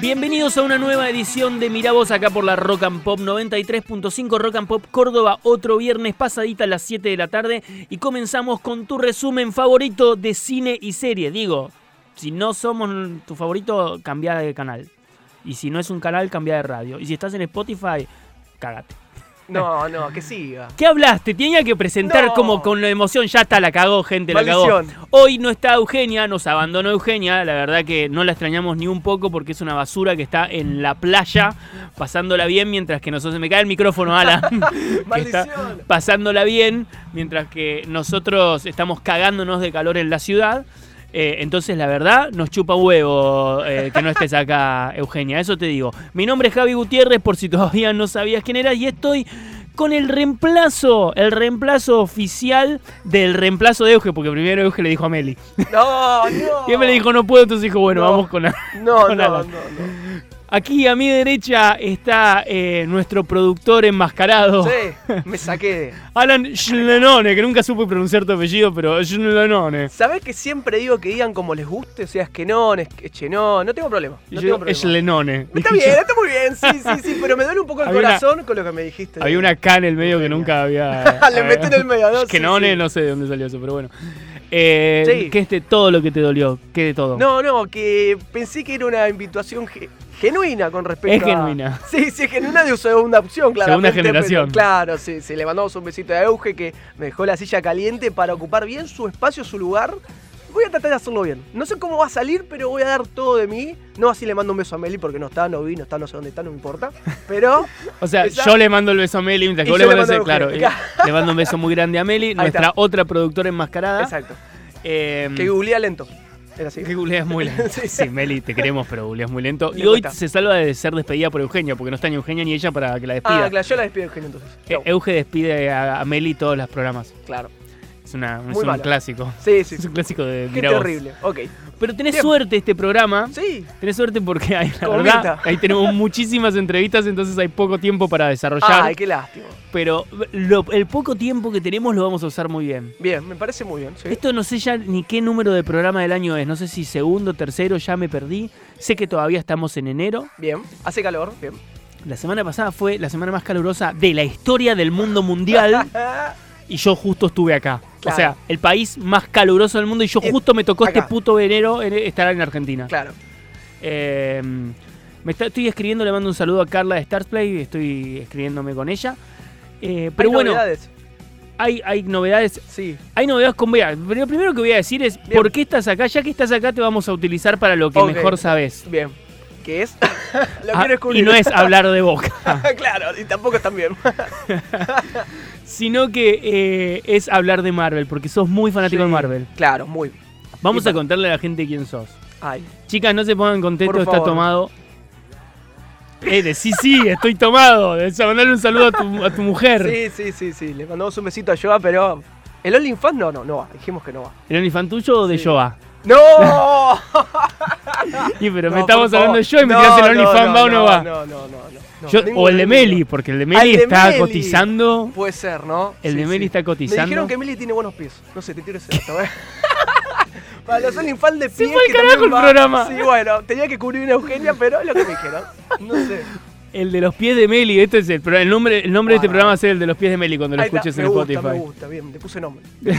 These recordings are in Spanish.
Bienvenidos a una nueva edición de Miravoz acá por la Rock and Pop 93.5 Rock and Pop Córdoba, otro viernes pasadita a las 7 de la tarde y comenzamos con tu resumen favorito de cine y serie. Digo, si no somos tu favorito, cambia de canal. Y si no es un canal, cambia de radio. Y si estás en Spotify, cágate. No, no, que siga. ¿Qué hablaste? Tenía que presentar No. como con la emoción. Ya está, la cagó, gente, la cagó. Hoy no está Eugenia, nos abandonó Eugenia. La verdad que no la extrañamos ni un poco porque es una basura que está en la playa pasándola bien mientras que nosotros. Se me cae el micrófono, Ala. está Maldición. pasándola bien mientras que nosotros estamos cagándonos de calor en la ciudad. Eh, entonces, la verdad, nos chupa huevo eh, que no estés acá, Eugenia. Eso te digo. Mi nombre es Javi Gutiérrez, por si todavía no sabías quién eras, y estoy con el reemplazo, el reemplazo oficial del reemplazo de Euge, porque primero Euge le dijo a Meli. No, no. Y él me le dijo, no puedo, entonces dijo, bueno, No. vamos con la. No, con no, no, no. Aquí a mi derecha está eh, nuestro productor enmascarado. Sí, me saqué de. Alan Schlenone, que nunca supe pronunciar tu apellido, pero Schlenone. ¿Sabés que siempre digo que digan como les guste? O sea, es que no, es que no, no tengo problema. No tengo problema. Schlenone. Está bien, está muy bien, sí, sí, sí, pero me duele un poco el Había una- corazón con lo que me dijiste. Había una K en el medio que nunca había. Le metí en el medio, ¿no? Schlenone, sí. no sé de dónde salió eso, pero bueno. Eh, Sí. ¿Qué es de todo lo que te dolió? ¿Qué de todo? No, no, que pensé que era una invitación genuina con respecto Es a... genuina. Sí, sí, es genuina de segunda opción, claro. Segunda generación. Claro, sí, sí, le mandamos un besito a Euge que me dejó la silla caliente para ocupar bien su espacio, su lugar. Voy a tratar de hacerlo bien. No sé cómo va a salir, pero voy a dar todo de mí. No así le mando un beso a Meli porque no está, no vi, no está, no sé dónde está, no me importa. Pero O sea, Esa- yo le mando el beso a Meli, mientras que vos le mandas el, claro, eh, Euge. le mando un beso muy grande a Meli, nuestra está. otra productora enmascarada. Exacto. Eh, Que googlea lento. Era así. que googleas muy lento. Sí. Sí, Meli, te queremos, pero googleas muy lento. Le Y hoy cuesta. se salva de ser despedida por Eugenia, porque no está ni Eugenia ni ella para que la despida. Ah, claro, yo la despido Eugenio entonces. Chau. Euge despide a, a Meli todos los programas. Claro. Es, una, es un malo. clásico. Sí, sí. Es un clásico de Qué terrible. Ok. Pero tenés Bien. suerte este programa. Sí. Tenés suerte porque hay, la verdad, ahí tenemos muchísimas entrevistas, entonces hay poco tiempo para desarrollar. Ay, qué lástima. Pero lo- el poco tiempo que tenemos lo vamos a usar muy bien. Bien, me parece muy bien. sí. Esto no sé ya ni qué número de programa del año es. No sé si segundo, tercero, ya me perdí. Sé que todavía estamos en enero. Bien, hace calor, bien. La semana pasada fue la semana más calurosa de la historia del mundo mundial. y yo justo estuve acá. Claro. O sea, el país más caluroso del mundo y yo Es justo me tocó acá. este puto enero en- estar en Argentina. Claro. Eh, me está- estoy escribiendo, le mando un saludo a Carla de Starsplay, estoy escribiéndome con ella. Eh, pero ¿Hay bueno, novedades? hay, hay novedades. Sí. Hay novedades con Bea. Pero lo primero que voy a decir es, Bien. ¿por qué estás acá? Ya que estás acá te vamos a utilizar para lo que mejor sabes. Bien. ¿Qué es? Lo Ah, quiero descubrir. y no es hablar de boca, claro, y tampoco están bien. sino que eh, es hablar de Marvel, porque sos muy fanático de. Marvel. Claro, muy. Vamos Y a contarle a la gente quién sos. Ay. Chicas, no se pongan contentos, está tomado. Eh, de- sí, sí, estoy tomado. Mandarle un saludo a tu, a tu mujer. Sí, sí, sí, sí. Le mandamos un besito a Joa, pero. ¿El OnlyFans? No, no, no va. Dijimos que no va. ¿El OnlyFans tuyo o de Sí. Joa? ¡No! Y pero me estamos hablando de yo y me No, el no, OnlyFans va o no va. No, no, no. no, no, Yo- ninguno, o el de. Meli, porque el de Meli el está Meli. cotizando. Puede ser, ¿no? El de Meli está Me cotizando. dijeron que Meli tiene buenos pies. No sé, te tiro ese dato, ¿eh? Para los OnlyFans de Se pies. fue al que carajo el va- programa. Sí, bueno, tenía que cubrir una Eugenia, pero es lo que me dijeron. No sé. El de los pies de Meli, este es el, el nombre, el nombre de este programa ser el de los pies de Meli cuando lo está, escuches me en gusta, Spotify. Me gusta, bien, le puse nombre.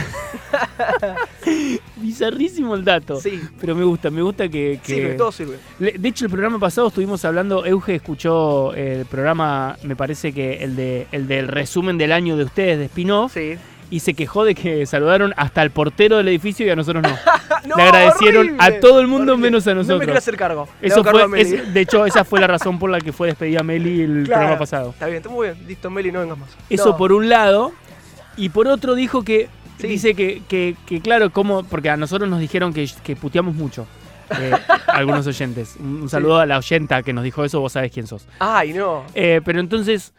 Bizarrísimo el dato. Sí, Pero me gusta, me gusta que. que- sirve, todo sirve. De hecho, el programa pasado estuvimos hablando, Euge escuchó el programa, me parece que el de el del resumen del año de ustedes, de spin-off, Sí. Y se quejó de que saludaron hasta el portero del edificio y a nosotros no. No, Le agradecieron horrible, a todo el mundo horrible. menos a No me nosotros. quiero hacer cargo. Eso cargo fue, es- de hecho, esa fue la razón por la que fue despedida Meli el Claro. programa pasado. Está bien, está muy bien. Listo, Meli, no vengas más. Eso No. por un lado. Y por otro dijo que, Sí. dice que, que- que, claro, como, porque a nosotros nos dijeron que, que puteamos mucho. eh, algunos oyentes. Un, un saludo a la oyenta que nos dijo eso, vos sabés quién sos. Ay, no. Eh, pero entonces,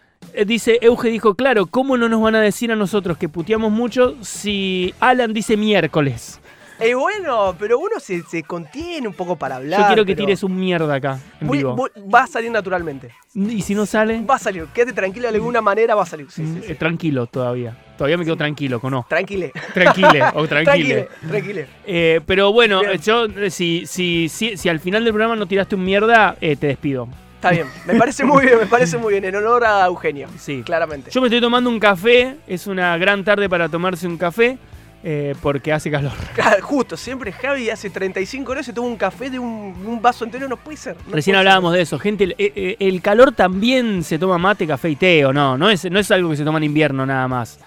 dice, Euge dijo, claro, ¿cómo no nos van a decir a nosotros que puteamos mucho si Alan dice miércoles? Eh, bueno, pero uno se, se contiene un poco para hablar. Yo quiero que pero tires un mierda acá, en voy- vivo. voy- va a salir naturalmente. Y si no sale, Va a salir. Quédate tranquilo, de alguna manera va a salir. Sí, sí, mm, sí. eh, tranquilo todavía. Todavía me quedo tranquilo, con no. Tranquile. Tranquile o tranquile. Tranquile, tranquile. Eh, pero bueno, Bien. eh, yo, eh, si, si, si, si al final del programa no tiraste un mierda, eh, te despido. Está bien. Me parece muy bien, me parece muy bien. En honor a Eugenio. Sí. Claramente. Yo me estoy tomando un café, es una gran tarde para tomarse un café, eh, porque hace calor. Claro, Justo, siempre Javi hace 35 horas se toma un café de un, un vaso entero, no puede ser. no Recién puede hablábamos de eso, gente, el, eh, eh, el calor también se toma mate, café y té, ¿o no? No es, no es algo que se toma en invierno nada más.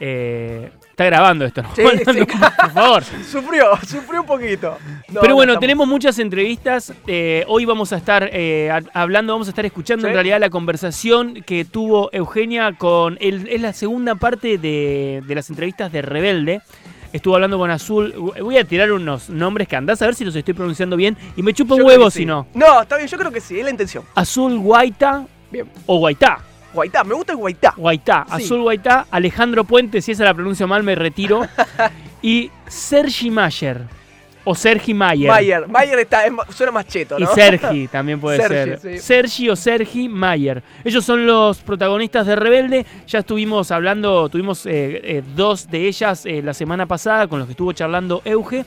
Eh, está grabando esto, ¿no? Sí, sí. Por favor. Sufrió, sufrió un poquito. No, Pero no bueno, tenemos muchas entrevistas. eh, hoy vamos a estar eh, hablando, vamos a estar escuchando en Sí. realidad la conversación que tuvo Eugenia con. el- es la segunda parte de, de las entrevistas de Rebelde. Estuvo hablando con Azul. Voy a tirar unos nombres que andás a ver si los estoy pronunciando bien. Y me chupa un huevo que si sí. no. No, está bien, yo creo que sí, es la intención. Azul Guaita Bien. o Guaitá. Guaitá, me gusta el Guaitá. Guaitá. Sí. Azul Guaitá. Alejandro Puente, si esa la pronuncio mal, me retiro. y Sergi Mayer. O Sergi Mayer. Mayer, Mayer está, es suena más cheto, Y ¿no? Sergi también puede Sergi, ser. sí. Sergi o Sergi Mayer. Ellos son los protagonistas de Rebelde. Ya estuvimos hablando, tuvimos eh, eh, dos de ellas eh, la semana pasada con los que estuvo charlando Euge.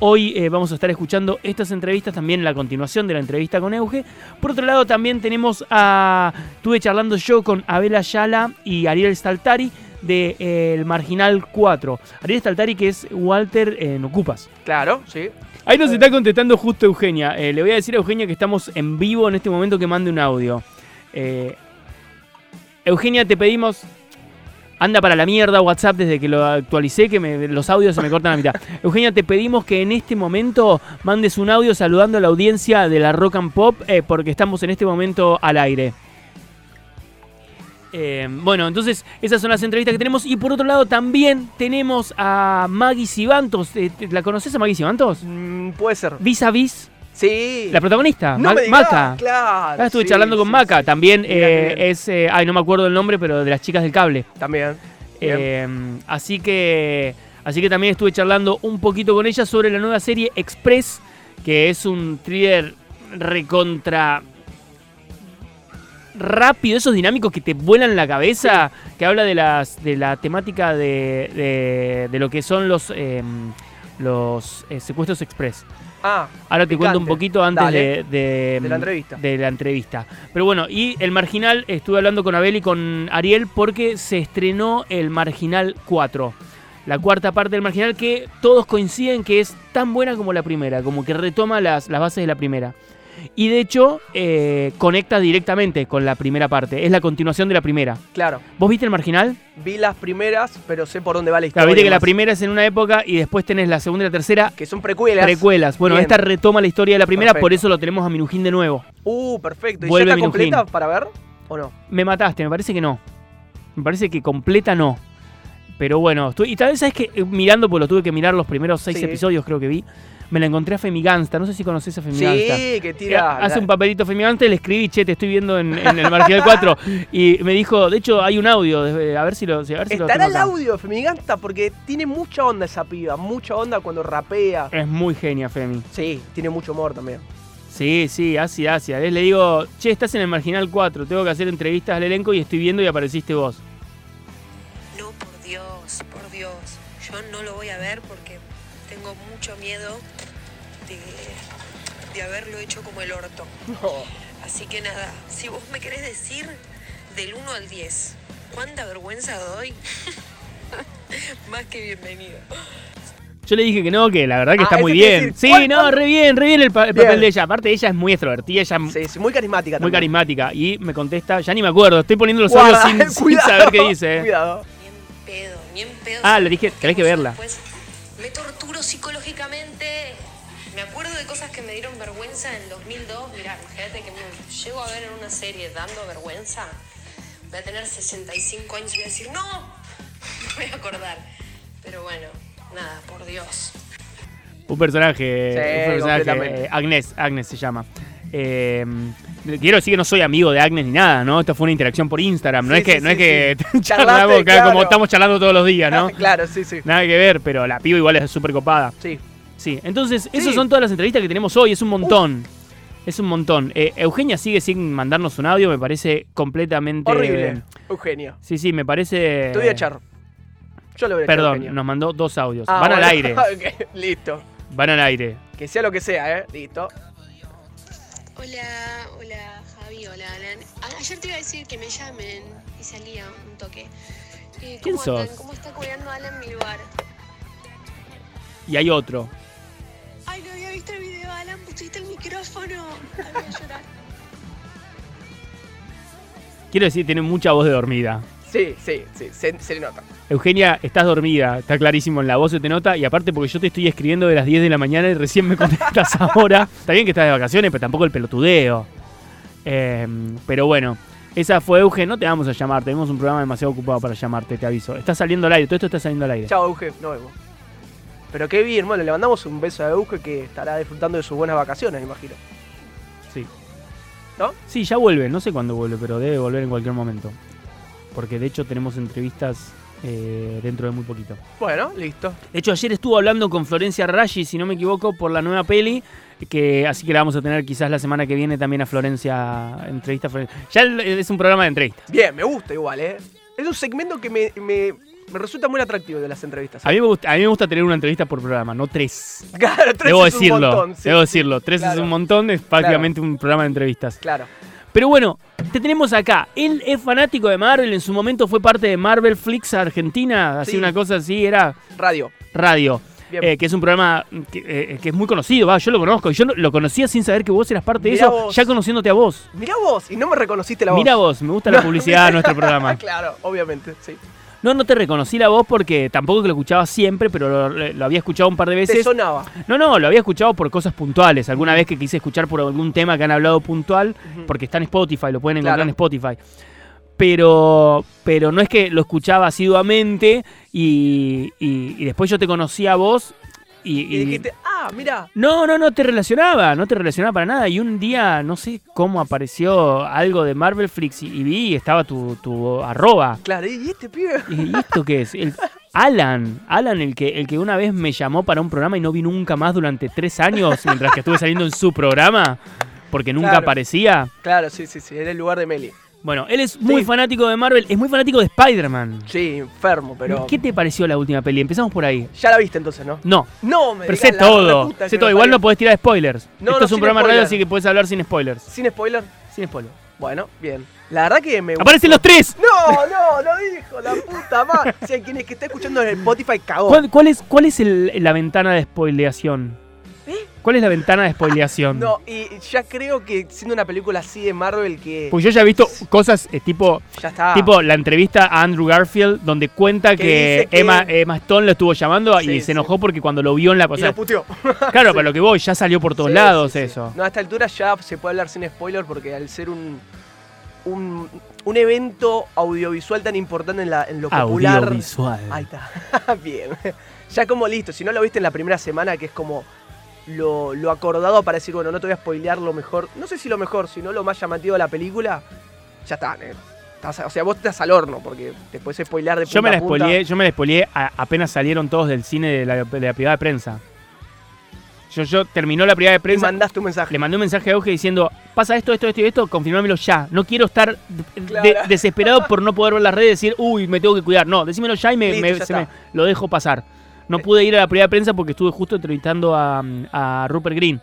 Hoy eh, vamos a estar escuchando estas entrevistas, también la continuación de la entrevista con Euge. Por otro lado, también tenemos a. Estuve charlando yo con Abel Ayala y Ariel Staltari de eh, El Marginal 4. Ariel Staltari, que es Walter en Ocupas. Claro, sí. Ahí nos está contestando justo Eugenia. Eh, le voy a decir a Eugenia que estamos en vivo en este momento que mande un audio. Eh, Eugenia, te pedimos. Anda para la mierda WhatsApp desde que lo actualicé, que me- los audios se me cortan a la mitad. Eugenia, te pedimos que en este momento mandes un audio saludando a la audiencia de la Rock and Pop, eh, porque estamos en este momento al aire. Eh, bueno, entonces esas son las entrevistas que tenemos. Y por otro lado también tenemos a Maggie Sibantos. Eh, ¿La conoces a Maggie Sibantos? Mm, puede ser. Vis a vis, Sí. la protagonista, no Ma- me digas, Maca. Claro. Ah, estuve sí, charlando con sí, Maca. sí. También eh, es, eh, ay, no me acuerdo el nombre, pero de las chicas del cable. También. Eh, así que, así que también estuve charlando un poquito con ella sobre la nueva serie Express, que es un thriller recontra rápido, esos dinámicos que te vuelan la cabeza, que habla de las de la temática de, de, de lo que son los eh, los secuestros express. Ah, Ahora te cuento un poquito antes Dale. de, de- De la entrevista. de la entrevista. Pero bueno, y el Marginal, estuve hablando con Abel y con Ariel porque se estrenó el Marginal 4. La cuarta parte del Marginal que todos coinciden que es tan buena como la primera, como que retoma las, las bases de la primera. Y de hecho, eh, conecta directamente con la primera parte. Es la continuación de la primera. claro. ¿Vos viste el Marginal? Vi las primeras, pero sé por dónde va la historia. Claro, viste que la primera es en una época y después tenés la segunda y la tercera Que son precuelas. precuelas. Bueno, Bien. esta retoma la historia de la primera, por eso lo tenemos a Minujín de nuevo. Uh, perfecto. ¿Y Vuelve ya está Minujín. completa para ver? ¿O no? Me mataste, me parece que no. Me parece que completa no. Pero bueno, y tal vez sabes que eh, mirando, pues lo tuve que mirar los primeros seis Sí. episodios, creo que vi. Me la encontré a Femigansta, no sé si conoces a Femigansta. Sí, que Eh, tira. Hace la- un papelito Femigansta y le escribí, che, te estoy viendo en, en el Marginal 4. Y me dijo, de hecho, hay un audio, de- a ver si lo, a ver si Estará el audio de Femiganta porque tiene mucha onda esa piba. Mucha onda cuando rapea. Es muy genia, Femi. Sí, tiene mucho humor también. Sí, sí, así, así. A ver, le digo, che, estás en el Marginal 4, tengo que hacer entrevistas al elenco y estoy viendo y apareciste vos. No, por Dios, por Dios. Yo no lo voy a ver porque tengo mucho miedo de haberlo hecho como el orto. Así que nada, si vos me querés decir del 1 al 10, ¿cuánta vergüenza doy? Más que bienvenido. Yo le dije que no, que la verdad que Ah, está muy bien. decir, sí, ¿cuál- no, cuál- re bien, re bien el, pa- el Bien. papel de ella. Aparte, ella es muy extrovertida, ella es Sí, sí, muy carismática muy también. carismática. Y me contesta, ya ni me acuerdo, estoy poniendo los audios sin, sin saber qué dice. Cuidado. Ni en pedo, ni en pedo. Ah, le dije, tenés que verla. después, me torturo psicológicamente. Me acuerdo de cosas que me dieron vergüenza en 2002. Mirá, imagínate que me llego a ver en una serie dando vergüenza. Voy a tener 65 años y voy a decir, no, me voy a acordar. Pero bueno, nada, por Dios. Un personaje, Sí, un personaje eh, Agnes, Agnes se llama. Eh, quiero decir que no soy amigo de Agnes ni nada, ¿no? Esta fue una interacción por Instagram. No Sí, es que, sí, no sí, es que charlamos como estamos charlando todos los días, ¿no? claro, sí, sí. Nada que ver, pero la piba igual es súper copada. Sí. Sí, entonces, Sí. esas son todas las entrevistas que tenemos hoy, es un montón. Es un montón. Eh, Eugenia sigue sin mandarnos un audio, me parece completamente. Horrible. Eugenio. Sí, sí, me parece. Te voy a echar. Yo lo veré. Perdón, nos mandó dos audios. Ah, Van al aire. Listo. Van al aire. Que sea lo que sea, ¿eh? Listo. Hola, hola Javi, hola Alan. A- Ayer te iba a decir que me llamen y salía un toque. Eh, ¿Quién ¿Cómo andan? sos? ¿Cómo está cuidando Alan mi lugar? Y hay otro. Ay, no había visto el video, Alan, pusiste el micrófono. Ay, voy a llorar. Quiero decir, tiene mucha voz de dormida. Sí, sí, sí. Se, se le nota. Eugenia, estás dormida, está clarísimo en la voz, se te nota. Y aparte, porque yo te estoy escribiendo de las 10 de la mañana y recién me contestas ahora. Está bien que estás de vacaciones, pero tampoco el pelotudeo. Eh, pero bueno, esa fue Eugen. No te vamos a llamar, tenemos un programa demasiado ocupado para llamarte, te aviso. Está saliendo al aire, todo esto está saliendo al aire. Chao, Euge. Nos vemos. Pero qué bien, bueno, le mandamos un beso a Euge que estará disfrutando de sus buenas vacaciones, me imagino. Sí. ¿No? Sí, ya vuelve, no sé cuándo vuelve, pero debe volver en cualquier momento. Porque de hecho tenemos entrevistas eh, dentro de muy poquito. Bueno, listo. De hecho, ayer estuvo hablando con Florencia Raggi, si no me equivoco, por la nueva peli. Que, así que la vamos a tener quizás la semana que viene también a Florencia. Entrevista a Florencia. Ya es un programa de entrevistas. Bien, me gusta igual, ¿eh? Es un segmento que me, me, me resulta muy atractivo de las entrevistas. A mí, me gusta, a mí me gusta tener una entrevista por programa, no tres. Claro, tres Debo es un decirlo. montón, sí. Debo decirlo. Tres es un montón, es prácticamente un programa de entrevistas. Claro. Pero bueno, te tenemos acá. Él es fanático de Marvel, en su momento fue parte de Marvel Flix Argentina, así Sí. una cosa así, era Radio. radio. Eh, que es un programa que, eh, que es muy conocido, va, yo lo conozco. y Yo lo conocía sin saber que vos eras parte de Mirá eso, vos. ya conociéndote a vos. Mirá vos, y no me reconociste la voz. Mira vos, me gusta la publicidad de nuestro programa. claro, obviamente, sí. No, no te reconocí la voz porque tampoco que lo escuchaba siempre, pero lo, lo había escuchado un par de Te veces. sonaba. No, no, lo había escuchado por cosas puntuales. Alguna vez que quise escuchar por algún tema que han hablado puntual, porque está en Spotify, lo pueden encontrar Claro. en Spotify. Pero, pero no es que lo escuchaba asiduamente y, y- y después yo te conocí a vos y, Y y- dijiste, ah, mira. no, no, no te relacionaba, no te relacionaba para nada. Y un día, no sé cómo apareció algo de Marvel Flix y, y vi estaba tu, tu arroba. Claro, ¿y este pibe? Y dije, ¿y esto qué es? El- Alan, Alan, el que, el que una vez me llamó para un programa y no vi nunca más durante tres años mientras que estuve saliendo en su programa, porque nunca Claro. aparecía. Claro, sí, sí, sí, era el lugar de Meli. Bueno, él es muy Sí. fanático de Marvel, es muy fanático de Spider-Man. Sí, enfermo, pero. ¿Qué te pareció la última peli? Empezamos por ahí. Ya la viste entonces, ¿no? No, No, me pero sé todo. Sé todo. Igual no podés tirar spoilers. No, Esto no, es un programa de radio, spoiler. así que puedes hablar sin spoilers. Sin spoiler. Sin spoilers. Bueno, bien. La verdad que me. ¡Aparecen los tres! No, no, lo dijo, la puta madre. Si hay quien es que está escuchando en el Spotify cagó. ¿Cuál, cuál es, cuál es el- la ventana de spoileación? ¿Cuál es la ventana de spoileación? No, y ya creo que siendo una película así de Marvel que. Porque yo ya he visto cosas eh, tipo, ya está. tipo la entrevista a Andrew Garfield donde cuenta Que que, dice que- Emma, Emma Stone lo estuvo llamando Sí, y sí. se enojó porque cuando lo vio en la... O y lo puteó. claro, para lo que voy, ya salió por todos Sí, lados sí, sí. eso. No, a esta altura ya se puede hablar sin spoiler porque al ser un. Un, un evento audiovisual tan importante en, la, en lo popular. Audiovisual. Ahí está. Bien. Ya como listo. Si no lo viste en la primera semana, que es como lo, lo acordado para decir, bueno, no te voy a spoilear lo mejor. No sé si lo mejor, sino lo más llamativo de la película. Ya está. Estás- o sea, vos estás al horno porque te puedes spoilear de punta Yo me la a punta. spoileé, yo me la spoileé a- apenas salieron todos del cine de la, de la privada de prensa. Yo, yo terminó la privada de prensa, mandaste un mensaje. le mandé un mensaje a Euge diciendo, pasa esto, esto, esto y esto, confirmámelo ya. No quiero estar de- Claro. de- desesperado por no poder ver las redes y decir, uy, me tengo que cuidar. No, decímelo ya y me, Listo, me- ya se me- lo dejo pasar. No Eh. pude ir a la de prensa porque estuve justo entrevistando a, a Rupert Green.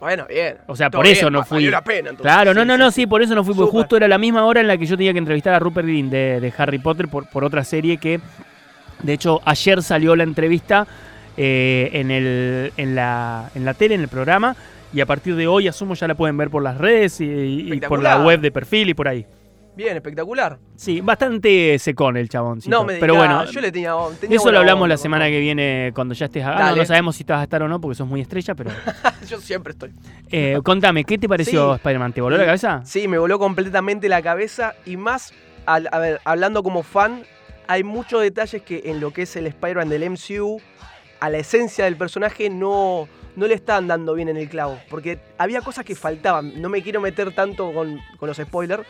Bueno, bien. O sea, Todo por eso bien, no fui. La pena, entonces. Claro, no, Sí, no, no, sí. por eso no fui, porque justo era la misma hora en la que yo tenía que entrevistar a Rupert Green de, de Harry Potter por, por otra serie que, de hecho, ayer salió la entrevista eh, en, el, en, la, en la tele, en el programa, y a partir de hoy, asumo, ya la pueden ver por las redes y, y por la web de perfil y por ahí. Bien, espectacular. Sí, bastante secón el chabón. No me digas, Pero bueno, yo le tenía, tenía eso lo hablamos onda, la semana que viene cuando ya estés acá. No, Dale. no sabemos si te vas a estar o no porque sos muy estrella, pero... Yo siempre estoy. eh, contame, ¿qué te pareció Sí. Spider-Man? ¿Te voló la cabeza? Sí, me voló completamente la cabeza y más, al- a ver, hablando como fan, hay muchos detalles que en lo que es el Spider-Man del MCU, a la esencia del personaje no, no le están dando bien en el clavo. Porque había cosas que faltaban. No me quiero meter tanto con, con los spoilers,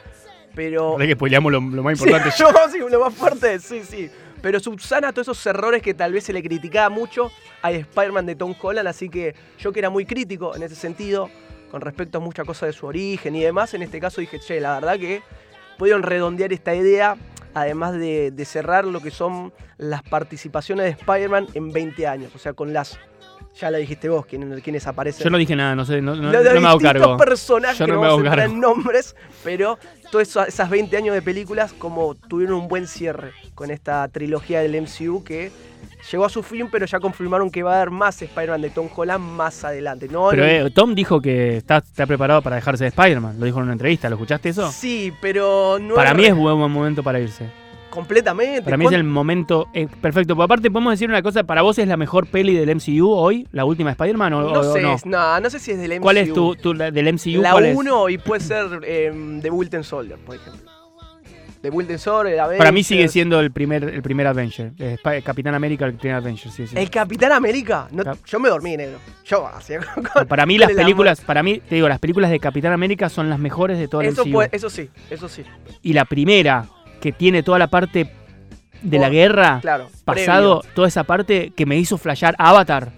pero... Que spoileamos lo, lo más Sí, importante. yo, sí, lo más fuerte, sí, sí. pero subsana todos esos errores que tal vez se le criticaba mucho a Spider-Man de Tom Holland, así que yo que era muy crítico en ese sentido, con respecto a muchas cosas de su origen y demás, en este caso dije, che, la verdad que pudieron redondear esta idea, además de, de cerrar lo que son las participaciones de Spider-Man en 20 años, o sea, con las... Ya la dijiste vos, quién- quiénes aparecen. Yo no dije nada, no sé, no, no- me hago cargo. personajes Yo que no no me hago cargo. en nombres, pero esos- esas 20 años de películas como tuvieron un buen cierre con esta trilogía del MCU que llegó a su fin, pero ya confirmaron que va a haber más Spider-Man de Tom Holland más adelante. ¿no? Pero eh, Tom dijo que está, está preparado para dejarse de Spider-Man. Lo dijo en una entrevista. ¿Lo escuchaste eso? Sí, pero no para mí es buen momento para irse. Completamente. Para mí es ¿Cuán- el momento eh, perfecto. Por aparte, podemos decir una cosa. ¿Para vos es la mejor peli del MCU hoy? ¿La última Spider-Man o, no o sé, no? no, no sé si es del MCU. ¿Cuál es tu, tu- la- del MCU? La cuál es? 1 y puede ser eh, The Wilton Soldier, por ejemplo. The Wilton Soldier, el Para mí sigue Avengers. siendo el primer, el primer Avenger. Capitán América, el primer Avenger. Sí, sí. El Capitán América. No, Cap- yo me dormí, negro. Yo, así. con- Para mí las películas, para mí, te digo, las películas de Capitán América son las mejores de todo el Eso, puede- eso sí, eso sí. Y la primera, que tiene toda la parte de la guerra, Claro. pasado, previo. toda esa parte que me hizo flashear Avatar.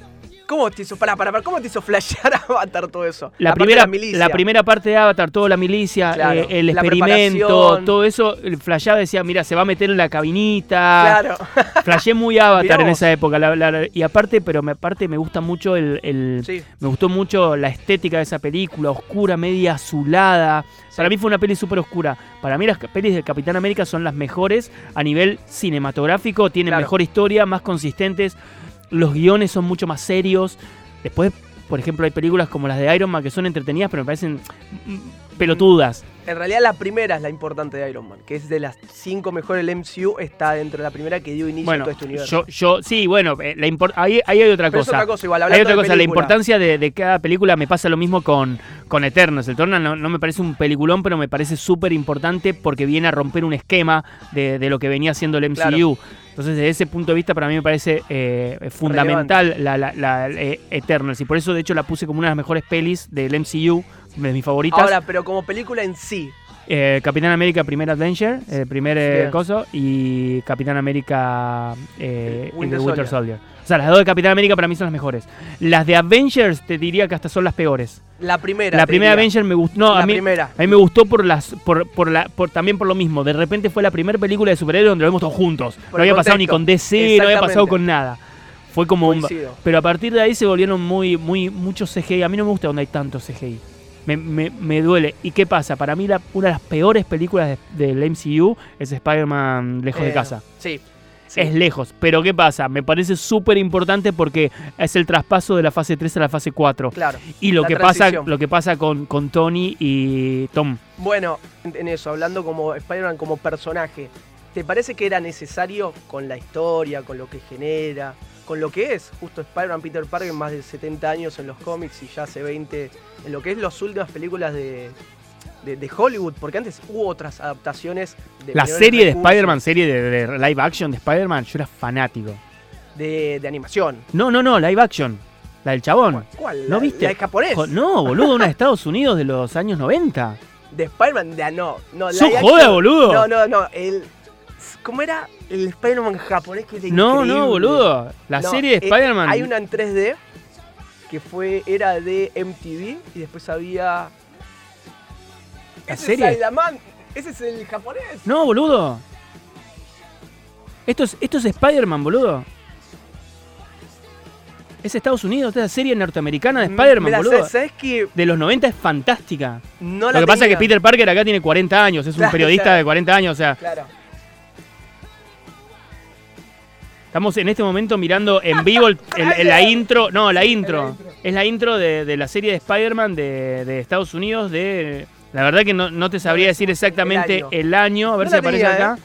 ¿Cómo te hizo, para, para, para, ¿cómo te hizo flashear Avatar todo eso? La, primera, la, la primera parte de Avatar, toda la milicia, Claro, eh, el experimento, todo eso, el flasheaba decía, mira, se va a meter en la cabinita. Claro. Flashé muy Avatar en esa época. la- y aparte, pero me, aparte me gusta mucho el, el- Sí. me gustó mucho la estética de esa película, oscura, media azulada. Para mí fue una peli súper oscura. Para mí las pelis de Capitán América son las mejores a nivel cinematográfico, tienen Claro. mejor historia, más consistentes, los guiones son mucho más serios. Después, por ejemplo, hay películas como las de Iron Man que son entretenidas, pero me parecen mm, pelotudas. En realidad la primera es la importante de Iron Man, que es de las cinco mejores del MCU, está dentro de la primera que dio inicio a todo este universo. yo, yo, sí, bueno, eh, la ahí, ahí hay otra Pero es cosa. otra cosa igual, Hay otra cosa, la importancia de, de cada película me pasa lo mismo con, con Eternals. El Eternals no, no me parece un peliculón, pero me parece súper importante porque viene a romper un esquema de, de lo que venía siendo el MCU. Claro. Entonces, desde ese punto de vista, para mí me parece eh, fundamental la, la- la- eh, Eternals. Y por eso, de hecho, la puse como una de las mejores pelis del MCU, de mis favoritas. Ahora, pero como película en sí, Eh, Capitán América, primer Adventure, eh, primer coso, y Capitán América Winter Winter Soldier. Soldier. O sea, las dos de Capitán América para mí son las mejores. Las de Avengers te diría que hasta son las peores. la primera. La primera diría. Avenger me gustó. No, La a mí, primera. a mí me gustó por las, por, por la, por, también por lo mismo. De repente fue la primera película de superhéroes donde lo vemos todos juntos. Por no había pasado ni con DC, no había pasado con nada. Fue como un. Pero a partir de ahí se volvieron muy, muy, mucho CGI. A mí no me gusta donde hay tanto CGI. Me, me- me duele. ¿Y qué pasa? Para mí la, una de las peores películas de- del MCU es Spider-Man Lejos de Eh, Casa. Sí. Sí. Es lejos. Pero ¿qué pasa? Me parece súper importante porque es el traspaso de la fase 3 a la fase 4. Claro. Y lo que pasa, lo que pasa con, con Tony y Tom. Bueno, en en eso, hablando como Spider-Man como personaje, ¿te parece que era necesario con la historia, con lo que genera, con lo que es justo Spider-Man Peter Parker, más de 70 años en los cómics y ya hace 20 en lo que es las últimas películas de, de, de Hollywood? Porque antes hubo otras adaptaciones de La serie de Spider-Man, serie de, de live action de Spider-Man, yo era fanático. De, de animación. No, no, no, live action. La del chabón. ¿Cuál? ¿No La- viste? La de japonés. Jo- No, boludo, una de Estados Unidos de los años 90. De Spider-Man, de, no. no ¿Sos live joda, action- boludo? No, no, no. El, ¿Cómo era el Spider-Man japonés que era No, increíble? no, boludo. La No, serie de eh, Spider-Man. Hay una en 3D que fue era de MTV y después había. ¿La Ese serie? Es Saiyaman, Ese es el japonés. No, boludo. Esto es, esto es Spider-Man, boludo. Es Estados Unidos, esta serie norteamericana de Spider-Man, Mirá, boludo. ¿sabes, sabes que De los 90 es fantástica. no Lo que pasa es que? Peter Parker acá tiene 40 años, es un Claro, periodista claro. de 40 años, o sea, Claro. estamos en este momento mirando en vivo el- el- el- la intro, no, la intro, es la intro de, de la serie de Spider-Man de, de Estados Unidos, de, la verdad que no, no te sabría decir exactamente año. el año, a ver No si aparece tenía, acá.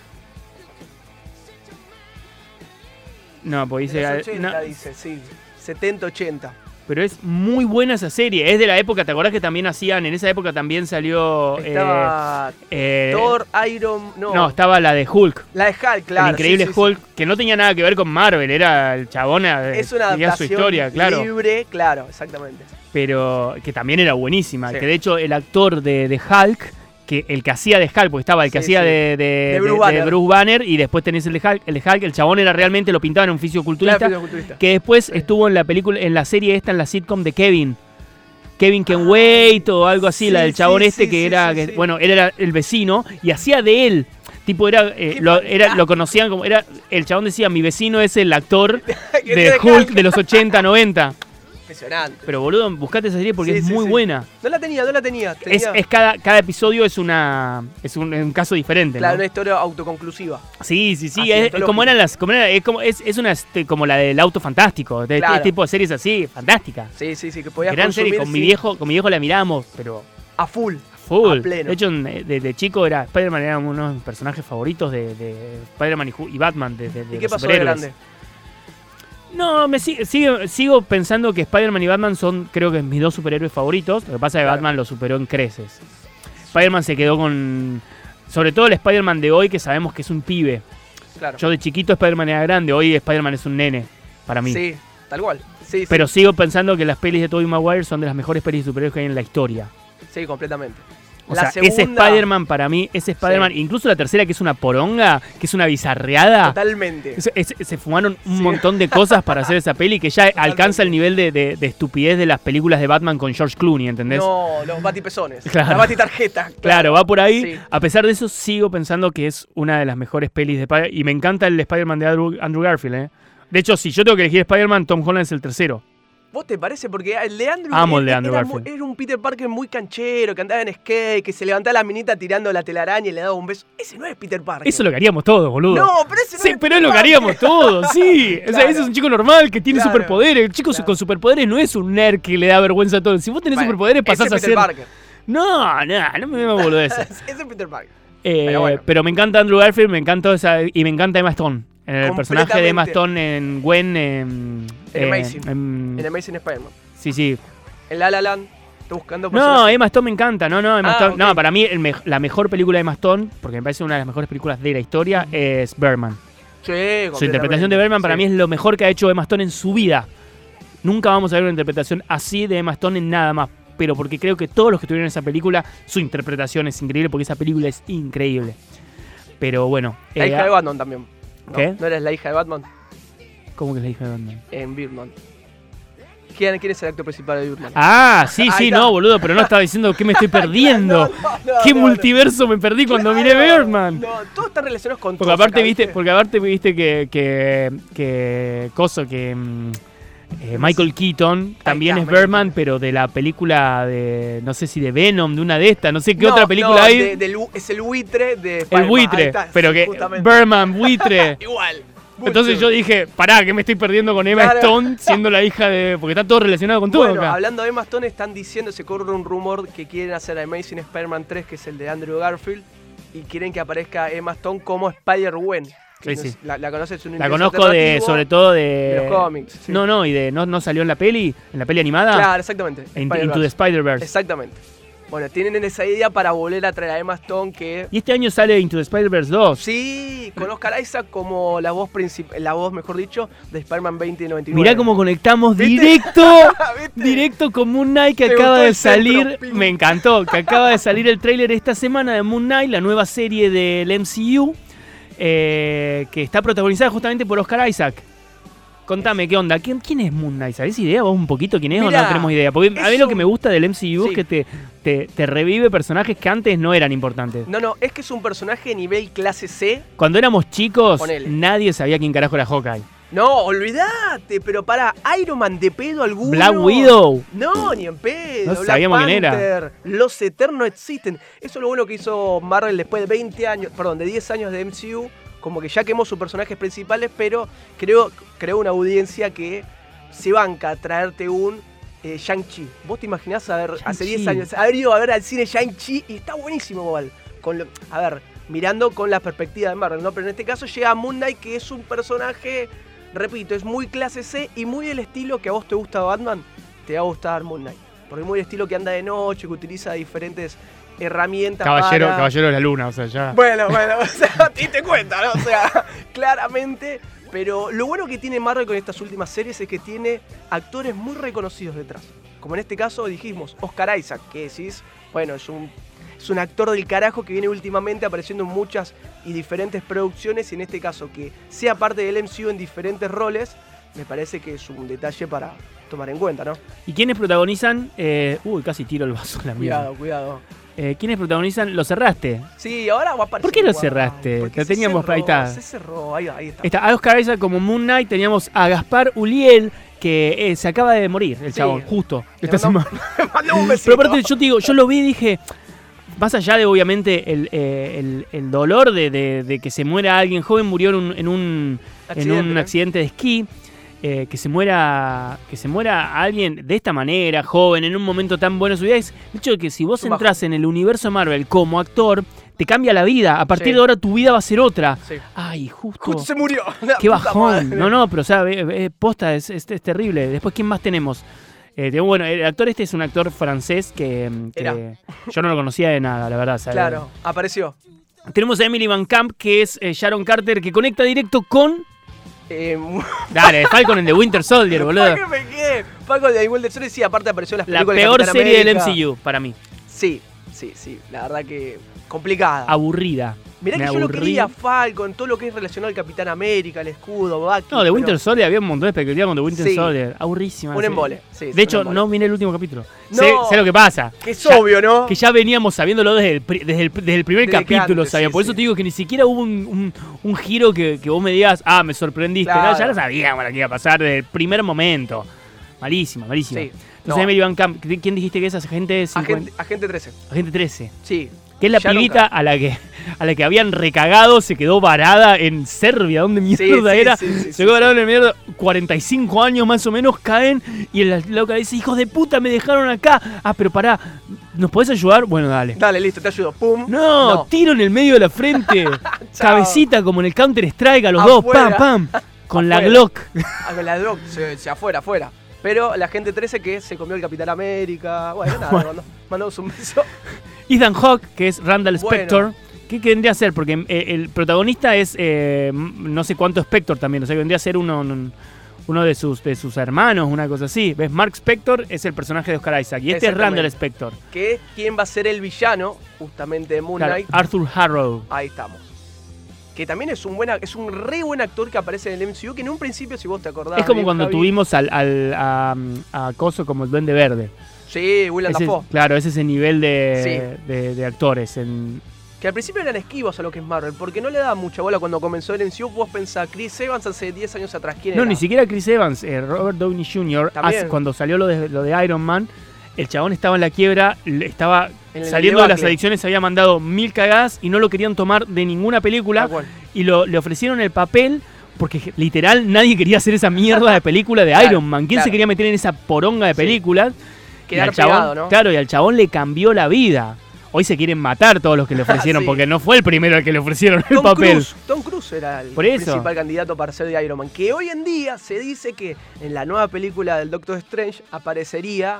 No, pues dice, los 80 no, dice, sí. 70, 80. Pero es muy buena esa serie, es de la época, ¿te acordás que también hacían, en esa época también salió... eh, Estaba eh, Thor, Iron. No, no, estaba la de Hulk. la de Hulk, claro. el increíble sí, sí, sí. Hulk, que no tenía nada que ver con Marvel, era el chabón, eh, Es una su adaptación historia, claro, libre, claro, exactamente. pero que también era buenísima, que de hecho el actor de, de Hulk que el que hacía de Hulk, porque estaba el que Sí, hacía sí. de, de- De Bruce de- Banner. de Bruce Banner y después tenés el de Hulk, el de Hulk, el chabón era realmente, lo pintaban en un fisioculturista, que después estuvo en la película, en la serie esta, en la sitcom de Kevin. Kevin Can Wait o algo así, sí, la del chabón este que era, que- bueno, él era el vecino y hacía de él. Tipo, era, eh, lo, era, lo conocían como, era, el chabón decía, mi vecino es el actor de Hulk. de los 80, 90. Impresionante. Pero boludo, buscate esa serie porque Sí, es sí, muy sí. buena. No la tenía, no la tenía. Es, tenía es cada, cada episodio es una es un, es un caso diferente, claro, ¿no? una historia autoconclusiva. Sí, sí, sí, es, como eran las como era- es como es, es una este, como la del auto fantástico, de, Claro. tipo de series así, fantástica. Sí, sí, sí, que podías Gran serie, con mi viejo, con mi viejo la miramos, pero a full. full. A pleno. De hecho, en- de, chico era Spider-Man era uno de mis personajes favoritos de, de Spider-Man y, Batman de, de- de ¿Y qué los pasó de grande? No, me sigue, sigue- sigo pensando que Spider-Man y Batman son, creo que, mis dos superhéroes favoritos. Lo que pasa es que Claro. Batman lo superó en creces. Spider-Man se quedó con. Sobre todo el Spider-Man de hoy, que sabemos que es un pibe. Claro. Yo de chiquito Spider-Man era grande, hoy Spider-Man es un nene, para mí. Sí, tal cual. Sí, sí, Pero sigo pensando que las pelis de Tobey Maguire son de las mejores pelis de superhéroes que hay en la historia. sí, completamente. O La sea, ese Spider-Man para mí, ese Spider-Man, incluso la tercera que es una poronga, que es una bizarreada. Totalmente. Es- es- se fumaron un Sí. montón de cosas para hacer esa peli que ya alcanza el nivel de, de- de estupidez de las películas de Batman con George Clooney, ¿entendés? No, los batipezones. Claro. La batitarjeta. Claro, va por ahí. Sí. A pesar de eso, sigo pensando que es una de las mejores pelis de Spider- Y me encanta el Spider-Man de Andrew, Andrew Garfield, ¿eh? De hecho, si yo tengo que elegir Spider-Man, Tom Holland es el tercero. ¿Vos te parece? Porque el de Andrew, Amo de era- Garfield. era un Peter Parker muy canchero, que andaba en skate, que se levantaba la minita tirando la telaraña y le daba un beso. Ese no es Peter Parker. Eso es lo que haríamos todos, boludo. No, pero ese no Sí, es pero es Peter lo que Parker. haríamos todos, sí. O sea, ese es un chico normal que tiene Claro. superpoderes. El chico Claro. con superpoderes no es un nerd que le da vergüenza a todos. Si vos tenés Bueno, superpoderes, pasás ese a ser. Parker. No, no, no me me boludeces. ese es Peter Parker. Eh, Pero bueno. Pero me encanta Andrew Garfield, me encanta esa, y me encanta Emma Stone. El personaje de Emma. Stone en Gwen. En, En eh, Amazing. en- En Amazing Spider-Man. sí, sí. En La La Land. Buscando No. Emma Stone me encanta. No, no, Emma Ah, Stone. No, para mí el la mejor película de Emma Stone, porque me parece una de las mejores películas de la historia, es Berman. Sí, Su interpretación de Berman para mí es lo mejor que ha hecho Emma Stone en su vida. Nunca vamos a ver una interpretación así de Emma Stone en nada más. Pero porque creo que todos los que estuvieron en esa película, su interpretación es increíble, porque esa película es increíble. Pero bueno. La eh, hija de Batman también. ¿No? ¿Qué? ¿No eres la hija de Batman? ¿Cómo que es la hija de Batman? En Birdman. ¿Quién, quién es el actor principal de Birdman? Ah, sí, sí, no, boludo, pero no estaba diciendo que me estoy perdiendo. No, no, ¿Qué multiverso me perdí cuando miré. Birdman? No, todos están relacionados con Porque todo, aparte ¿viste? viste, porque aparte viste que, que, que Coso, que mm, eh, Michael Keaton también es Birdman, pero de la película de, no sé si de Venom, de una de estas, no sé qué No, otra película no, hay. de- es el buitre de el buitre, está, pero sí, que justamente. Birdman, buitre. Igual. Entonces mucho. yo dije, pará, que me estoy perdiendo con Emma Claro. Stone siendo la hija de. Porque está todo relacionado con todo Bueno, acá. hablando de Emma Stone, están diciendo, se corre un rumor que quieren hacer Amazing Spider-Man 3, que es el de Andrew Garfield, y quieren que aparezca Emma Stone como Spider-Gwen. Sí, sí. La, la conoces, es un La conozco de, sobre todo de. de los cómics. sí. No, no, y de. No, no salió en la peli, en la peli animada. Claro, exactamente. En- Into the Spider-Verse. Exactamente. Bueno, tienen esa idea para volver a traer a Emma Stone que... Y este año sale Into the Spider-Verse 2. Sí, con Oscar Isaac como la voz principal, la voz, mejor dicho, de Spider-Man 2099. Mirá cómo conectamos ¿Viste? directo, directo con Moon Knight que Te acaba de centro, salir. Me encantó, que acaba de salir el tráiler esta semana de Moon Knight, la nueva serie del MCU, eh, que está protagonizada justamente por Oscar Isaac. Contame, ¿qué onda? ¿Quién, quién es Moon Knight? ¿Sabés idea vos un poquito quién es o no tenemos idea? Porque a mí lo que me gusta del MCU Sí. es que te, te, te revive personajes que antes no eran importantes. No, no, es que es un personaje nivel clase C. Cuando éramos chicos, Ponele. nadie sabía quién carajo era Hawkeye. No, olvídate, pero para Iron Man de pedo alguno. Black Widow. No, ni en pedo. No Black sabíamos quién era. Los Eternos existen. Eso es lo bueno que hizo Marvel después de 20 años, perdón, de 10 años de MCU. Como que ya quemó sus personajes principales, pero creó, creó una audiencia que se banca a traerte un eh, Shang-Chi. ¿Vos te imaginás haber, hace Shang-Chi. 10 años, haber ido a ver al cine Shang-Chi y está buenísimo igual? Con lo- a ver, mirando con la perspectiva de Marvel, ¿no? Pero en este caso llega Moon Knight, que es un personaje, repito, es muy clase C y muy el estilo que a vos te gusta Batman, te va a gustar Moon Knight. Porque es muy el estilo que anda de noche, que utiliza diferentes herramientas. Caballero, para- caballero de la luna, o sea, ya. bueno, bueno, o sea, y te cuenta, ¿no? O sea, claramente. Pero lo bueno que tiene Marvel con estas últimas series es que tiene actores muy reconocidos detrás. Como en este caso dijimos, Oscar Isaac, que decís, bueno, es un. es un actor del carajo que viene últimamente apareciendo en muchas y diferentes producciones y en este caso que sea parte del MCU en diferentes roles, me parece que es un detalle para tomar en cuenta, ¿no? ¿Y quiénes protagonizan? eh, uy, casi tiro el vaso a la mierda. Cuidado, cuidado. Eh, ¿Quiénes protagonizan? Lo cerraste. Sí, ahora va a aparecer. ¿Por qué lo cerraste? Lo teníamos cerró, ahí está. Se cerró, ahí, ahí está. Está a Oscar Isaac como Moon Knight, teníamos a Gaspar Uliel, que eh, se acaba de morir, el Sí. chabón, justo. Le Esta semana. Un besito. Pero aparte, yo te digo, yo lo vi y dije, más allá de obviamente el, eh, el- el dolor de, de- de que se muera alguien joven, murió en un, en un, en un accidente de esquí. Eh, que se muera que se muera alguien de esta manera, joven, en un momento tan bueno de su vida, es el hecho de que si vos entras en el universo Marvel como actor, te cambia la vida. A partir Sí. de ahora tu vida va a ser otra. Sí. Ay, justo. Justo se murió. Qué bajón. No, no, pero o sea, posta, es, es- es terrible. Después, ¿quién más tenemos? Eh, bueno, el actor este es un actor francés que, mm, que yo no lo conocía de nada, la verdad. Claro, apareció. Tenemos a Emily Van Camp, que es eh, Sharon Carter, que conecta directo con. Eh, Dale, Falcon en The Winter Soldier, boludo. ¿Para qué me quedé? Paco de Igual del Sol sí, aparte apareció en las La películas de peor serie del. MCU, para mí. Sí, sí, sí. La verdad que complicada. Aburrida. Mirá Me que yo lo aburrí. quería Falcon, todo lo que es relacionado al Capitán América, el escudo, Bucky. No, de pero Winter Soldier había un montón de expectativa con The Winter Sí. Soldier. Aburrísima. Un embole. Sí, De hecho, embole. no miré el último capítulo. No. Sé, sé lo que pasa. Que es Ya- obvio, ¿no? que ya veníamos sabiéndolo desde el, pri- desde el, desde el primer Desde capítulo, antes, sabía. sí, Por eso te digo que ni siquiera hubo un, un- un giro que, que vos me digas, ah, me sorprendiste. Claro. No, ya lo sabíamos lo que iba a pasar desde el primer momento. Malísima, malísima. Entonces, No. Emily Van Camp, ¿qui- ¿quién dijiste que es agente 50? Agente, Agente 13. Agente 13. Sí. Que es la Sharon pibita a la que a la que habían recagado, se quedó varada en Serbia. ¿Dónde mierda Sí, era? sí, sí, se quedó varada en mierda. 45 años más o menos caen y la loca dice, hijos de puta, me dejaron acá. Ah, pero pará, ¿nos podés ayudar? Bueno, dale. Dale, listo, te ayudo. Pum. No, No. tiro en el medio de la frente. Cabecita como en el Counter Strike a los Afuera. dos. Pam, pam. Con la. Glock. Ah, con la Glock, se, se afuera, afuera. Pero la Agente 13 que se comió el Capitán América. Bueno, nada, mandó- mandamos un beso. Ethan Hawke, que es Randall Bueno. Spector. ¿Qué vendría a ser? Porque eh, el protagonista es eh, no sé cuánto Spector también. O sea, que vendría a ser uno, un- uno de, sus, de sus hermanos, una cosa así. ¿Ves? Mark Spector es el personaje de Oscar Isaac. Y este es. Randall Spector. Que es quién va a ser el villano, justamente de Moon Claro, Knight. Arthur Harrow. Ahí estamos. Que también es un buena, es un re buen actor que aparece en el MCU, que en un principio, si vos te acordás. Es como cuando Javi, tuvimos al, al- a, a Coso como el Duende Verde. Sí, William Ese- Dafoe. claro, es ese nivel de, de- de actores. En, Que al principio eran esquivos a lo que es Marvel, porque no le daba mucha bola cuando comenzó el MCU. Vos pensás, Chris Evans hace 10 años atrás, ¿quién No, era? ni siquiera Chris Evans, eh, Robert Downey Jr., hace- cuando salió lo de, lo de Iron Man, el chabón estaba en la quiebra, estaba saliendo de las adicciones, había mandado mil cagadas y no lo querían tomar de ninguna película y lo, le ofrecieron el papel porque literal nadie quería hacer esa mierda de película de Claro, Iron Man. ¿Quién se quería meter en esa poronga de películas? Quedar chabón- pegado, ¿no? Claro, y al chabón le cambió la vida. Hoy se quieren matar todos los que le ofrecieron Sí. porque no fue el primero al que le ofrecieron el papel. Cruise, Tom Cruise era el principal candidato para ser de Iron Man. Que hoy en día se dice que en la nueva película del Doctor Strange aparecería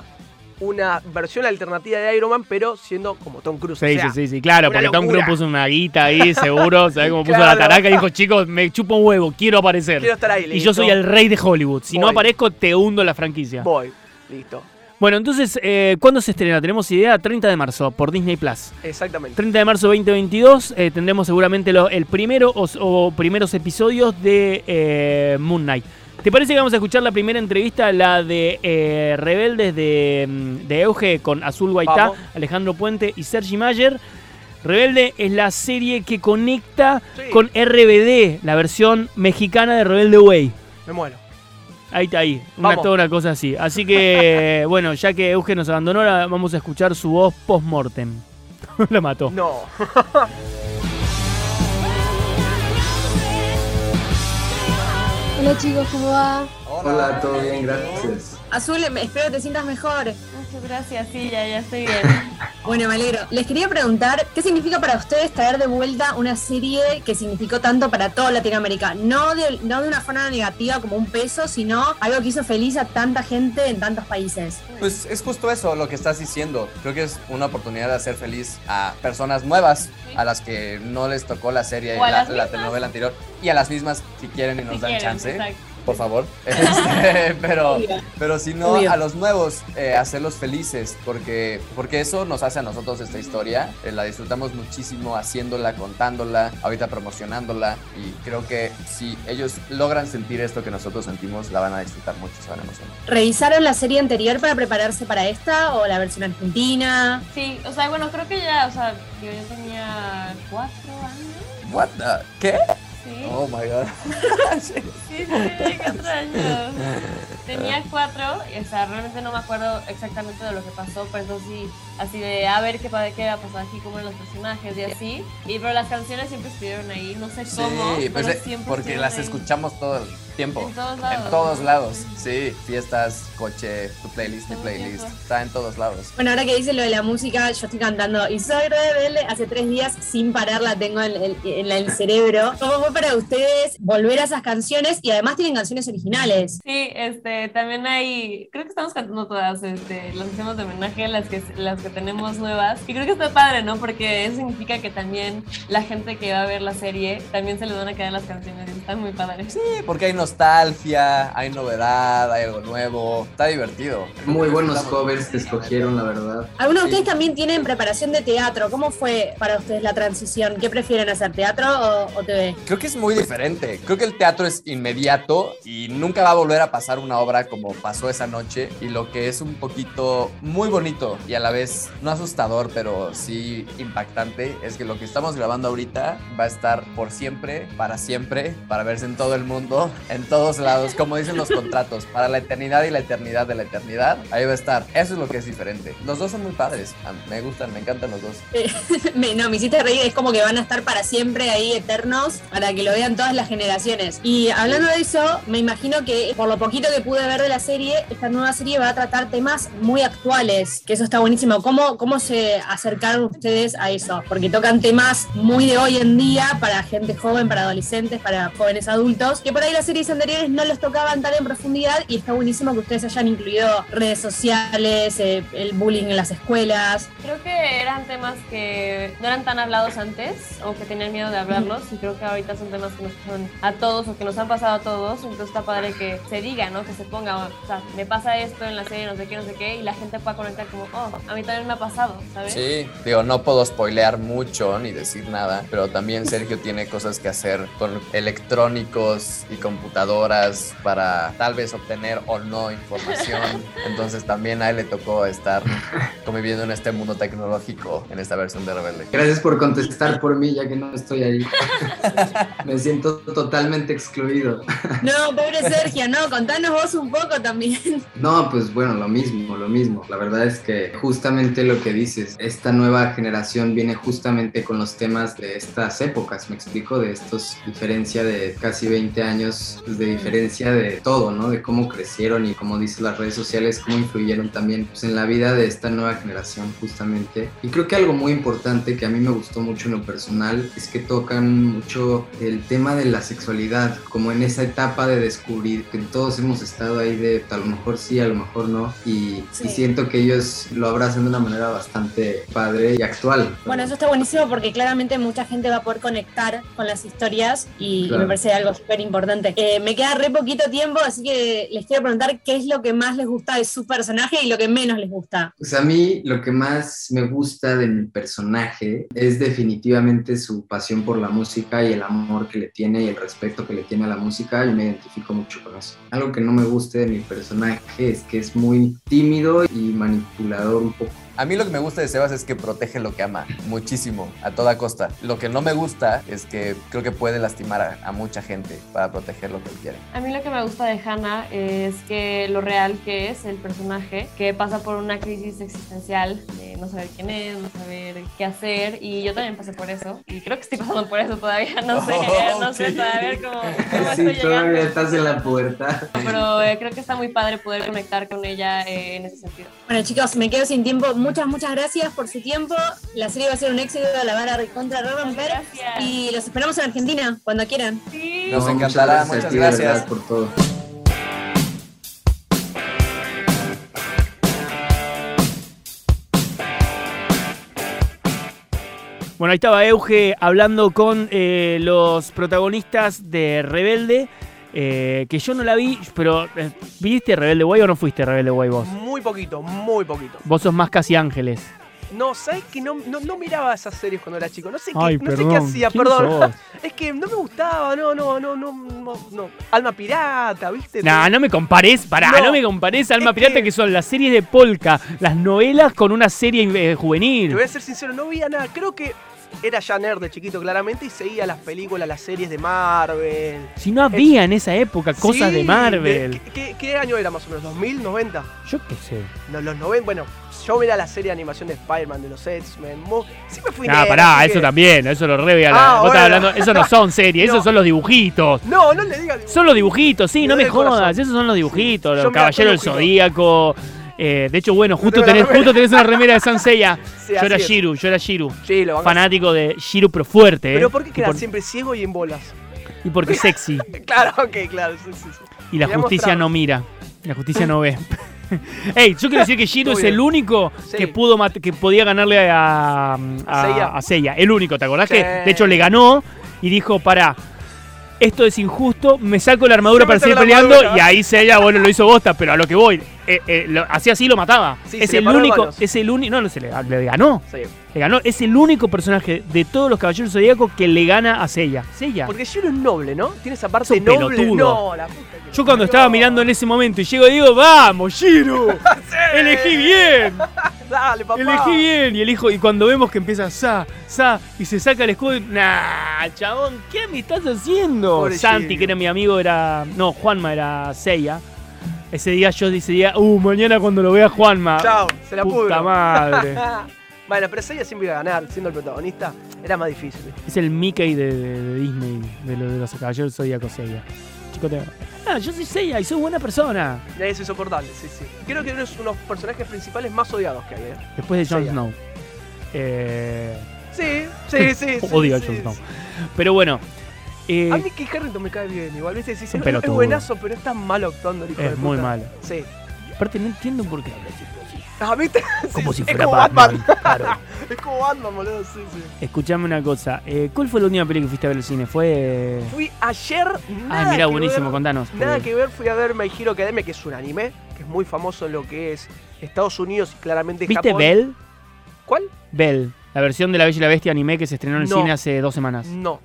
una versión alternativa de Iron Man, pero siendo como Tom Cruise. Sí, o sea, sí, sí, sí, claro, porque Tom. Cruise puso una guita ahí, seguro, ¿sabes cómo puso Claro. la taraca y dijo, chicos, me chupo un huevo, quiero aparecer. Quiero estar ahí, y yo soy el rey de Hollywood. Si no aparezco, te hundo la franquicia. Voy, listo. Bueno, entonces, eh, ¿cuándo se estrena? Tenemos idea, 30 de marzo, por Disney Plus. Exactamente. 30 de marzo 2022, eh, tendremos seguramente lo- el primero o, o primeros episodios de eh, Moon Knight. ¿Te parece que vamos a escuchar la primera entrevista, la de eh, Rebeldes de, mm, de Euge con Azul Guaitá, Vamos. Alejandro Puente y Sergi Mayer? Rebelde es la serie que conecta Sí. con RBD, la versión mexicana de Rebelde Way. Me muero. Ahí está ahí, una, Vamos. toda una cosa así. Así que, bueno, ya que Euge nos abandonó, ahora vamos a escuchar su voz post-mortem. la mató. No. Hola chicos, ¿cómo va? Hola, todo bien, gracias. Azul, espero que te sientas mejor. Muchas gracias, sí, ya, ya estoy bien. Bueno, me alegro. Les quería preguntar, ¿qué significa para ustedes traer de vuelta una serie que significó tanto para toda Latinoamérica? No de, no de una forma negativa como un peso, sino algo que hizo feliz a tanta gente en tantos países. Pues es justo eso lo que estás diciendo. Creo que es una oportunidad de hacer feliz a personas nuevas, a las que no les tocó la serie, la, la telenovela anterior, y a las mismas si quieren y nos Si dan quieren, chance. exacto. Por favor. Este, pero, pero si no, a los nuevos, eh, hacerlos felices, porque, porque eso nos hace a nosotros esta historia. Eh, la disfrutamos muchísimo haciéndola, contándola, ahorita promocionándola. Y creo que si ellos logran sentir esto que nosotros sentimos, la van a disfrutar mucho, se van a emocionar. ¿Revisaron la serie anterior para prepararse para esta o la versión argentina? Sí, o sea, bueno, creo que ya, o sea, yo ya tenía cuatro años. What the- ¿Qué? Sí, Oh my god. Sí. sí, sí, tenía cuatro años. Tenía cuatro, y, o sea, realmente no me acuerdo exactamente de lo que pasó, pero eso sí, así de a ver qué, qué va a pasar aquí, cómo eran los personajes y así. Y pero las canciones siempre estuvieron ahí, no sé cómo, Sí, pues, pero eh, siempre porque las ahí. escuchamos todo el tiempo. En todos lados. En todos lados, sí. Fiestas, coche, tu playlist, mi el playlist. tiempo. Está en todos lados. Bueno, ahora que dice lo de la música, yo estoy cantando y soy rebelde hace tres días sin parar, la tengo en, en- en el cerebro. ¿Cómo fue para ustedes volver a esas canciones? Y además tienen canciones originales. Sí, este, también hay, creo que estamos cantando todas, este, las hacemos de homenaje, las que, las que tenemos nuevas. Y creo que está padre, ¿no? Porque eso significa que también la gente que va a ver la serie, también se les van a quedar las canciones están muy padres. Sí, porque hay nostalgia, hay novedad, hay algo nuevo. Está divertido. Muy buenos covers que escogieron, la verdad. Algunos de Sí. ustedes también tienen preparación de teatro. ¿Cómo fue para ustedes la transición? ¿Qué prefieren hacer, teatro o, o TV? Creo que es muy diferente. Creo que el teatro es inmediato y nunca va a volver a pasar una obra como pasó esa noche. Y lo que es un poquito muy bonito y a la vez no asustador, pero sí impactante, es que lo que estamos grabando ahorita va a estar por siempre, para siempre, para verse en todo el mundo, en todos lados, como dicen los contratos, para la eternidad y la eternidad de la eternidad. Ahí va a estar. Eso es lo que es diferente. Los dos son muy padres. A- Me gustan, me encantan los dos. Me- no, me hiciste reír, es como que van a estar para siempre ahí eternos para que lo vean todas las generaciones. Y hablando de eso, me imagino que por lo poquito que pude ver de la serie, esta nueva serie va a tratar temas muy actuales, que eso está buenísimo. ¿Cómo, cómo se acercaron ustedes a eso? Porque tocan temas muy de hoy en día para gente joven, para adolescentes, para jóvenes adultos, que por ahí las series anteriores no los tocaban tan en profundidad y está buenísimo que ustedes hayan incluido redes sociales, eh, el bullying en las escuelas. Creo que eran temas que no eran tan hablados antes o que tenían miedo de hablarlos y creo que ahorita son temas que nos pasan a todos o que nos han pasado a todos, entonces está padre que se diga, ¿no? Que se ponga, o sea, me pasa esto en la serie, no sé qué, no sé qué, y la gente pueda conectar como, oh, a mí también me ha pasado, ¿sabes? Sí, digo, no puedo spoilear mucho ni decir nada, pero también Sergio tiene cosas que hacer con electrónicos y computadoras para tal vez obtener o no información. Entonces también a él le tocó estar conviviendo en este mundo tecnológico en esta versión de Rebelde. Gracias por contestar por mí, ya que no estoy ahí. Me siento totalmente excluido. No, pobre Sergio, no, contanos vos un poco también. No, pues bueno, lo mismo, lo mismo. La verdad es que justamente lo que dices, esta nueva generación viene justamente con los temas de estas épocas, me explico, de estos diferencia de casi 20 años, pues, de diferencia de todo, ¿no? De cómo crecieron y como dicen las redes sociales, cómo influyeron también pues, en la vida de esta nueva generación justamente. Y creo que algo muy importante que a mí me gustó mucho en lo personal es que tocan mucho el tema de la sexualidad, como en esa etapa de descubrir que todos hemos estado ahí de a lo mejor sí, a lo mejor no, y, Sí. y siento que ellos lo abrazan de una manera bastante padre y actual. Bueno, eso está buenísimo porque claramente mucha gente va a poder conectar con las historias y, y Claro. me parece algo súper importante. Eh, me queda re poquito tiempo, así que les quiero preguntar qué es lo que más les gusta de su personaje y lo que menos les gusta. Pues a mí lo que más me gusta de mi personaje es definitivamente su pasión por la música y el amor que le tiene y el respeto que le tiene a la música y me identifico mucho con eso. Algo que no me guste de mi personaje es que es muy tímido y manipulador un poco. A mí lo que me gusta de Sebas es que protege lo que ama muchísimo, a toda costa. Lo que no me gusta es que creo que puede lastimar a, a mucha gente para proteger lo que él quiere. A mí lo que me gusta de Hannah es que lo real que es el personaje, que pasa por una crisis existencial de no saber quién es, no saber qué hacer, y yo también pasé por eso, y creo que estoy pasando por eso todavía, no sé, Oh, no sé todavía cómo, cómo Sí, estoy todavía llegando. estás en la puerta. Pero eh, creo que está muy padre poder conectar con ella eh, en ese sentido. Bueno chicos, me quedo sin tiempo. Muchas, muchas gracias por su tiempo. La serie va a ser un éxito, la van a recontra romper. Gracias. Y los esperamos en Argentina, cuando quieran. Sí. Nos No, encantará, muchas gracias. por todo. Bueno, ahí estaba Euge hablando con eh, los protagonistas de Rebelde. Eh, que yo no la vi, pero eh, ¿viste Rebelde Way o no fuiste Rebelde Way vos? Muy poquito, muy poquito. Vos sos más casi ángeles. No, ¿sabes que no, no, no miraba esas series cuando era chico? No sé qué, Ay, no sé qué hacía, ¿Quién perdón. sos? Es que no me gustaba, no, no, no, no, no, no. Alma pirata, ¿viste? Nah, no me compares, pará, no, No, me compares a Alma Pirata que- que son las series de Polka, las novelas con una serie eh, Te juvenil. voy a ser sincero, no veía nada. Creo que era ya nerd de chiquito, claramente, y seguía las películas, las series de Marvel. Si no había en esa época cosas Sí, de Marvel. ¿qué, qué, qué año era más o menos? ¿2000, 90? Yo qué sé. No, los 90, bueno, yo veía la serie de animación de Spider-Man, de los X-Men. Siempre fui Ah, pará, eso que- también, eso lo re veía la- Ah, vos estás bueno. hablando, eso no son series, No. esos son los dibujitos. No, no le digas. Son los dibujitos, sí, Me no me jodas, esos son los dibujitos, Yo los caballeros del Zodíaco. Eh, de hecho, bueno, justo tenés, justo tenés una remera de Sanseiya. Sí, yo era. Shiru, yo era Shiru. Sí, a- Fanático de Shiru, pero fuerte, ¿eh? Pero ¿por qué quedas por- siempre ciego y en bolas? y porque sexy. Claro, ok, claro, sí. Y la justicia no mira. La justicia no ve. Ey, yo quiero decir que Shiro es el único Sí. que pudo que podía ganarle a, a, Seiya. a Seiya. El único, ¿te acordás? Sí. Que de hecho le ganó y dijo, pará, esto es injusto, me saco la armadura Sí, para seguir peleando armadura. y ahí Seiya, bueno, lo hizo bosta, pero a lo que voy, eh, eh, lo- así así lo mataba. Sí, es el único, es el único, no, no se le, le ganó. Sí. Le ganó, es el único personaje de todos los caballeros zodíacos que le gana a Seiya. Seiya. Porque Shiro es noble, ¿no? Tiene esa parte Es noble. pelotudo. No, la puta que Yo cuando estaba mirando en ese momento y llego y digo, vamos, Shiro, elegí bien, Dale, papá. elegí bien. Y elijo, y cuando vemos que empieza Sa, Sa, y se saca el escudo, y, nah, chabón, ¿qué me estás haciendo? Pobre Santi, Shiro. que era mi amigo, era, no, Juanma era Seiya. Ese día yo ese día, uh, mañana cuando lo vea Juanma. Chao, se la Puta pudro. madre. bueno, pero Seiya siempre iba a ganar, siendo el protagonista. Era más difícil. Es el Mickey de, de- de Disney, de, lo- de los caballeros zodíacos Seiya. Chico, te... Ah, yo soy Seiya y soy buena persona. Es insoportable, sí, sí. Creo que es uno de los personajes principales más odiados que hay, ¿eh? Después de Jon Seiya. Snow. Eh... Sí, sí, sí. sí, Odio a Jon sí. Snow. Pero bueno. Eh, A mí que Harrington me cae bien, igual. ¿viste? Un es, buenazo, pero es tan malo actuando el hijo de es muy puta. malo. Sí. Aparte, no entiendo por qué habla siempre así. Ah, ¿viste? Como Sí, si es fuera como Batman. Claro. es como Batman, boludo, sí, sí. Escuchame una cosa. eh, ¿Cuál fue la última película que fuiste a ver al cine? Fue. Fui ayer, nada Ah, mira, que buenísimo, ver, contanos. Nada porque- que ver, fui a ver My Hero Academia, que es un anime, que es muy famoso en lo que es Estados Unidos y claramente ¿Viste Japón. Bell? ¿Cuál? Bell. La versión de La Bella y la Bestia anime que se estrenó en el No. cine hace dos semanas. No.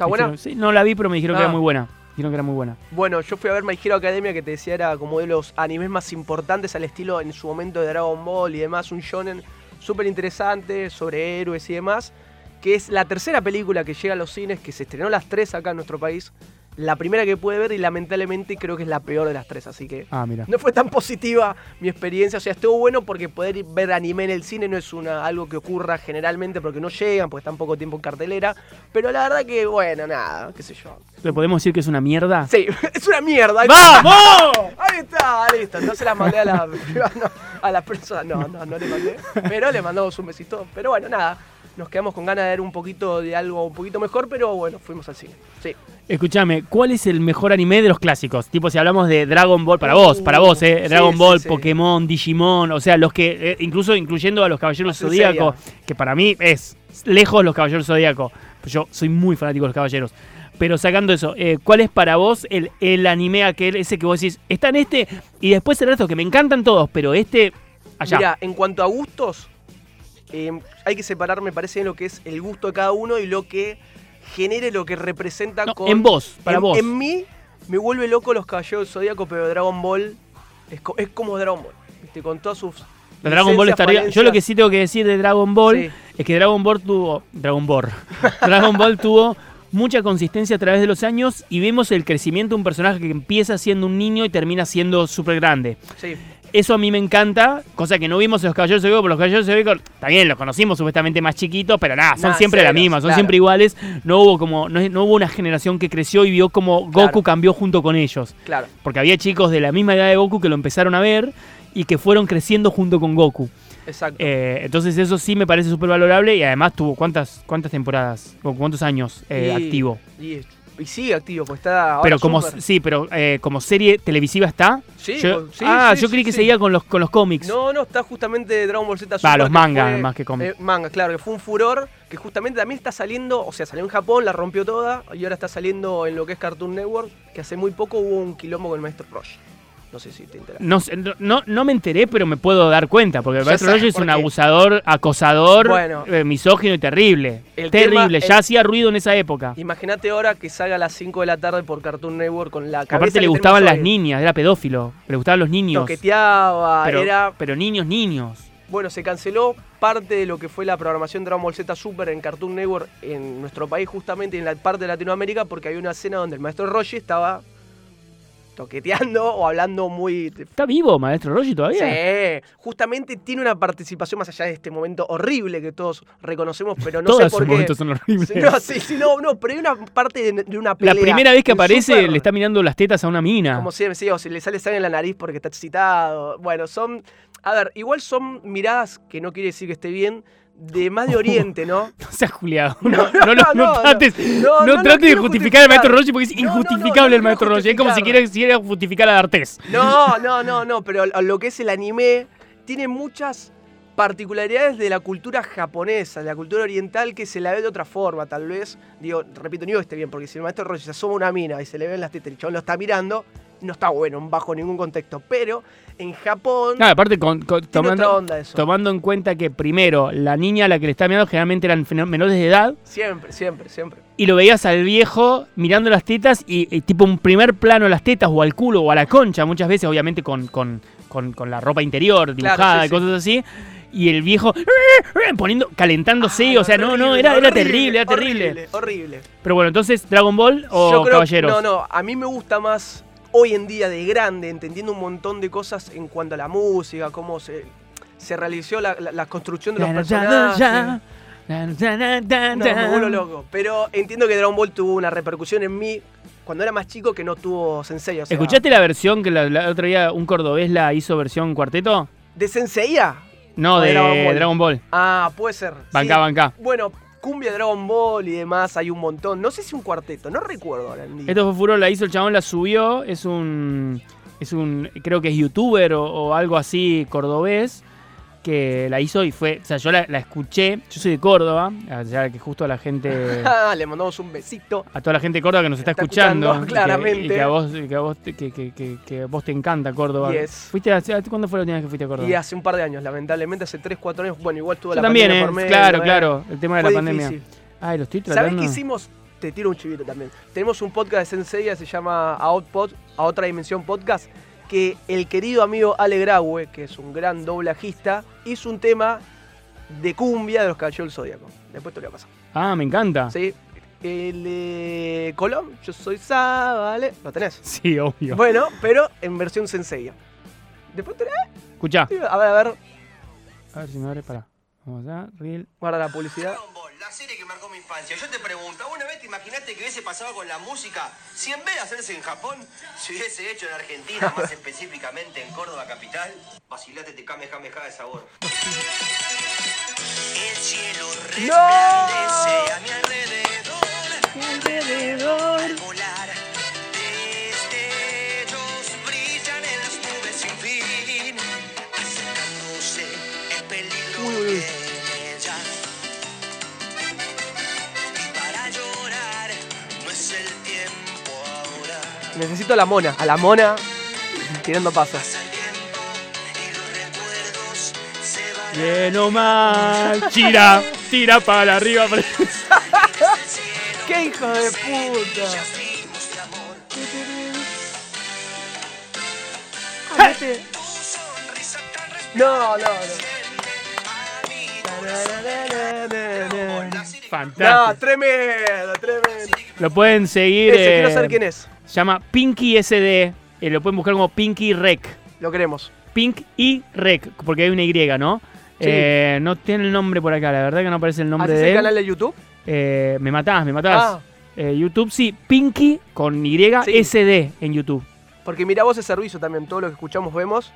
¿Está buena? dijeron- sí, no la vi, pero me dijeron que Ah. era muy buena. Dijeron que era muy buena. Bueno, yo fui a ver My Hero Academia, que te decía era como de los animes más importantes al estilo en su momento de Dragon Ball y demás, un shonen súper interesante sobre héroes y demás, que es la tercera película que llega a los cines, que se estrenó las tres acá en nuestro país, la primera que pude ver y lamentablemente creo que es la peor de las tres, así que Ah, mira. no fue tan positiva mi experiencia, o sea, estuvo bueno porque poder ver anime en el cine no es una, algo que ocurra generalmente porque no llegan, porque están poco tiempo en cartelera, pero la verdad que, bueno, nada, qué sé yo. ¿Le podemos decir que es una mierda? Sí, es una mierda. ahí está. ¡Vamos! Ahí está, listo. No se las mandé a la, no, a la persona. No, no, no le mandé. Pero le mandamos un besito. Pero bueno, nada. Nos quedamos con ganas de ver un poquito de algo un poquito mejor, pero bueno, fuimos al cine. Sí. Escúchame, ¿cuál es el mejor anime de los clásicos? Tipo, si hablamos de Dragon Ball, para Uh, vos, para vos, ¿eh? Dragon sí, Ball, sí. Pokémon, Digimon, o sea, los que, eh, incluso incluyendo a los Caballeros Zodíacos, que para mí es lejos los Caballeros Zodíacos. Yo soy muy fanático de los Caballeros. Pero sacando eso, eh, ¿cuál es para vos el, el anime aquel, ese que vos decís, está en este y después el resto, que me encantan todos, pero este, allá? Mira, en cuanto a gustos, eh, hay que separar, me parece, lo que es el gusto de cada uno y lo que genere, lo que representa No, con. en vos, para en, vos. En mí me vuelve loco los caballeros del Zodíaco, pero Dragon Ball es, co- es como Dragon Ball. ¿viste? Con todas sus. La Dragon Ball arriba. Yo lo que sí tengo que decir de Dragon Ball Sí. es que Dragon Ball tuvo. Dragon Ball. Dragon Ball tuvo mucha consistencia a través de los años y vemos el crecimiento de un personaje que empieza siendo un niño y termina siendo súper grande. Sí. Eso a mí me encanta, cosa que no vimos en los Caballeros de Zodíaco, porque los Caballeros de Zodíaco también los conocimos supuestamente más chiquitos, pero nada, son Nah, siempre la misma, son claro. siempre iguales. No hubo como no, no hubo una generación que creció y vio como Goku cambió junto con ellos. Claro. Porque había chicos de la misma edad de Goku que lo empezaron a ver y que fueron creciendo junto con Goku. Exacto. Eh, entonces eso sí me parece súper valorable y además tuvo cuántas cuántas temporadas, o cuántos años eh, Y- activo. Y, y sigue activo, pues está. ahora Pero como sí, pero eh, como serie televisiva está. Sí, Yo- sí, ah, sí, yo creí que seguía con los con los cómics. No, no, está justamente Dragon Ball Z Super. los mangas más que cómics. eh, manga, claro, que fue un furor. que justamente también está saliendo, o sea, salió en Japón, la rompió toda, y ahora está saliendo en lo que es Cartoon Network, que hace muy poco hubo un quilombo con el maestro Roshi. No sé si te interesa. No, no- no, me enteré, pero me puedo dar cuenta, porque maestro Roger es un qué. abusador, acosador, Bueno. eh, misógino y terrible. El terrible, tema- ya el- hacía ruido en esa época. Imagínate ahora que salga a las 5 de la tarde por Cartoon Network con la cabeza Aparte le gustaban las niñas, era pedófilo, le gustaban los niños. Toqueteaba, Pero, era... pero niños, niños. Bueno, se canceló parte de lo que fue la programación Dragon Ball Z Super en Cartoon Network en nuestro país, justamente en la parte de Latinoamérica, porque había una escena donde el maestro Roshi estaba toqueteando o hablando muy... ¿Está vivo, maestro Roger, todavía? Sí, justamente tiene una participación más allá de este momento horrible que todos reconocemos, pero no Todos sé por qué. momentos son horribles. No, sí, sí, no, no, pero hay una parte de, de una pelea. La primera vez que aparece Super, le está mirando las tetas a una mina. Como siempre, sí, o si le sale sangre en la nariz porque está excitado. Bueno, son. A ver, igual son miradas que no quiere decir que esté bien, de más de Oriente, ¿no? No seas Juliado. No, No, no, no, no, no no. trates, No, no no, no trates de justificar al maestro. Roger porque es No, no, no, injustificable no el maestro Roger. Es como si quisiera justificar a D'Artés. No, no, no, no, pero lo- que es el anime tiene muchas particularidades de la cultura japonesa, de la cultura oriental que se la ve de otra forma, tal vez. Digo, repito, no digo que esté bien, porque si el maestro Roger se asoma una mina y se le ven las tetas y el chabón lo está mirando, no está bueno bajo ningún contexto. Pero en Japón aparte, con- con- tomando, onda eso. tomando en cuenta que primero, la niña a la que le está mirando generalmente eran menores de edad. Siempre, siempre, siempre. Y lo veías al viejo mirando las tetas y, y tipo un primer plano a las tetas o al culo o a la concha, muchas veces, obviamente con, con, con- con la ropa interior dibujada sí, y sí. cosas así. Y el viejo poniendo, calentándose, o sea, no, no, Horrible, era, era terrible, era terrible. Horrible, horrible. Pero bueno, entonces, ¿Dragon Ball o Yo creo- Caballeros? No, no, a mí me gusta más hoy en día de grande, entendiendo un montón de cosas en cuanto a la música, cómo se, se realizó la, la- la construcción de los personajes. No, me vuelvo loco. Pero entiendo que Dragon Ball tuvo una repercusión en mí cuando era más chico que no tuvo Sensei. O sea, ¿Escuchaste la versión que la, la otra día un cordobés la hizo versión cuarteto? ¿De Senseiya? No, de de Dragon Ball. Dragon Ball. Ah, puede ser. Banca, sí. banca. Bueno, cumbia Dragon Ball y demás hay un montón. No sé si un cuarteto, no recuerdo ahora. Esto fue furor, la hizo el chabón, la subió. Es un. Es un. Creo que es youtuber o, o algo así cordobés. Que la hizo y fue. O sea, yo la, la escuché. Yo soy de Córdoba. Sea, que justo a la gente. Ah, Le mandamos un besito. A toda la gente de Córdoba que nos está, Está escuchando. escuchando, y que- claramente. Y que, a vos, que, a vos, te- que, que- vos te encanta Córdoba. Yes. ¿Fuiste a- ¿Cuándo fue la última vez que fuiste a Córdoba? Y hace un par de años, lamentablemente, hace 3, 4 años. Bueno, igual tuvo Yo la también, pandemia ¿eh? por medio, claro, ¿eh? claro. El tema de Fue la pandemia. difícil. Ay, lo estoy ¿Sabés tratando. qué hicimos? Te tiro un chivito también. Tenemos un podcast de Senseiya, se llama Outpod, a otra dimensión podcast, que el querido amigo Ale Graue, que es un gran doblajista, hizo un tema de cumbia de los Caballeros del Zodíaco. Después te lo voy a pasar. Ah, me encanta. ¿Sí? El de Colón, yo soy Zabale. ¿Lo tenés? Sí, obvio. Bueno, pero en versión Senseiya. Después te lo... Escuchá. A ver, a ver. A ver si me abre, para. Vamos allá, reel. Guarda la publicidad. La serie que marcó mi infancia. Yo te pregunto, ¿alguna vez te imaginaste que hubiese pasado con la música si en vez de hacerse en Japón, se hubiese hecho en Argentina, más específicamente en Córdoba capital? Vacilate te kamehameha de sabor. El cielo resplandece a mi alrededor. Al volar, Necesito a la mona. A la mona tirando pasos. Bien o mal. Tira, tira para arriba. para- ¡Qué hijo de puta! No, no, no. No, Fantástico. tremendo, tremendo. Lo pueden seguir. Ese, quiero eh, saber quién es. Se llama Pinky SD. eh, lo pueden buscar como Pinky Rec. Lo queremos. Pink y Rec, porque hay una Y, ¿no? Sí. Eh, no tiene el nombre por acá, la verdad que no aparece el nombre ¿Haces de el él. canal de YouTube? Eh, me matás, me matás. Ah. Eh, YouTube sí, Pinky con Y Sí. SD en YouTube. Porque mira vos ese servicio también, todo lo que escuchamos, vemos,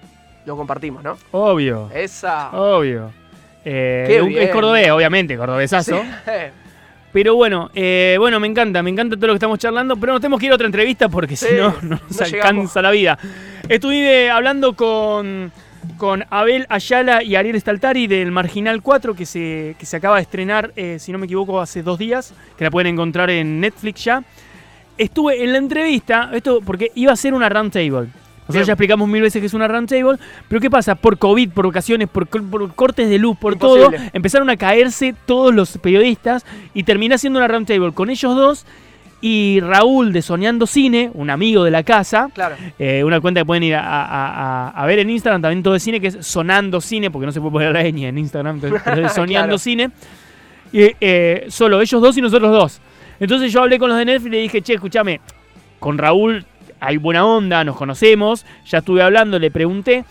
lo compartimos, ¿no? Obvio. Esa. Obvio. Eh, Qué un- bien. es cordobés, obviamente, cordobesazo. Sí. Pero bueno, eh, bueno, me encanta, me encanta todo lo que estamos charlando, pero nos tenemos que ir a otra entrevista porque Sí, si no, no nos no alcanza la vida. Estuve hablando con, con Abel Ayala y Ariel Staltari del Marginal 4, que se, que se acaba de estrenar, eh, si no me equivoco, hace dos días, que la pueden encontrar en Netflix ya. Estuve en la entrevista, esto porque iba a ser una roundtable. Nosotros Bien. ya explicamos mil veces que es una roundtable, pero ¿qué pasa? Por COVID, por ocasiones, por, cor- por cortes de luz, por Imposible. todo, empezaron a caerse todos los periodistas y terminé haciendo una roundtable con ellos dos y Raúl de Soñando Cine, un amigo de la casa, Claro. eh, una cuenta que pueden ir a, a- a- a ver en Instagram, también todo de cine, que es Sonando Cine, porque no se puede poner la ñ en Instagram, entonces pero es Soñando Claro. Cine. Y, eh, solo ellos dos y nosotros dos. Entonces yo hablé con los de Netflix y le dije, che, escúchame, con Raúl hay buena onda, nos conocemos, ya estuve hablando, le pregunté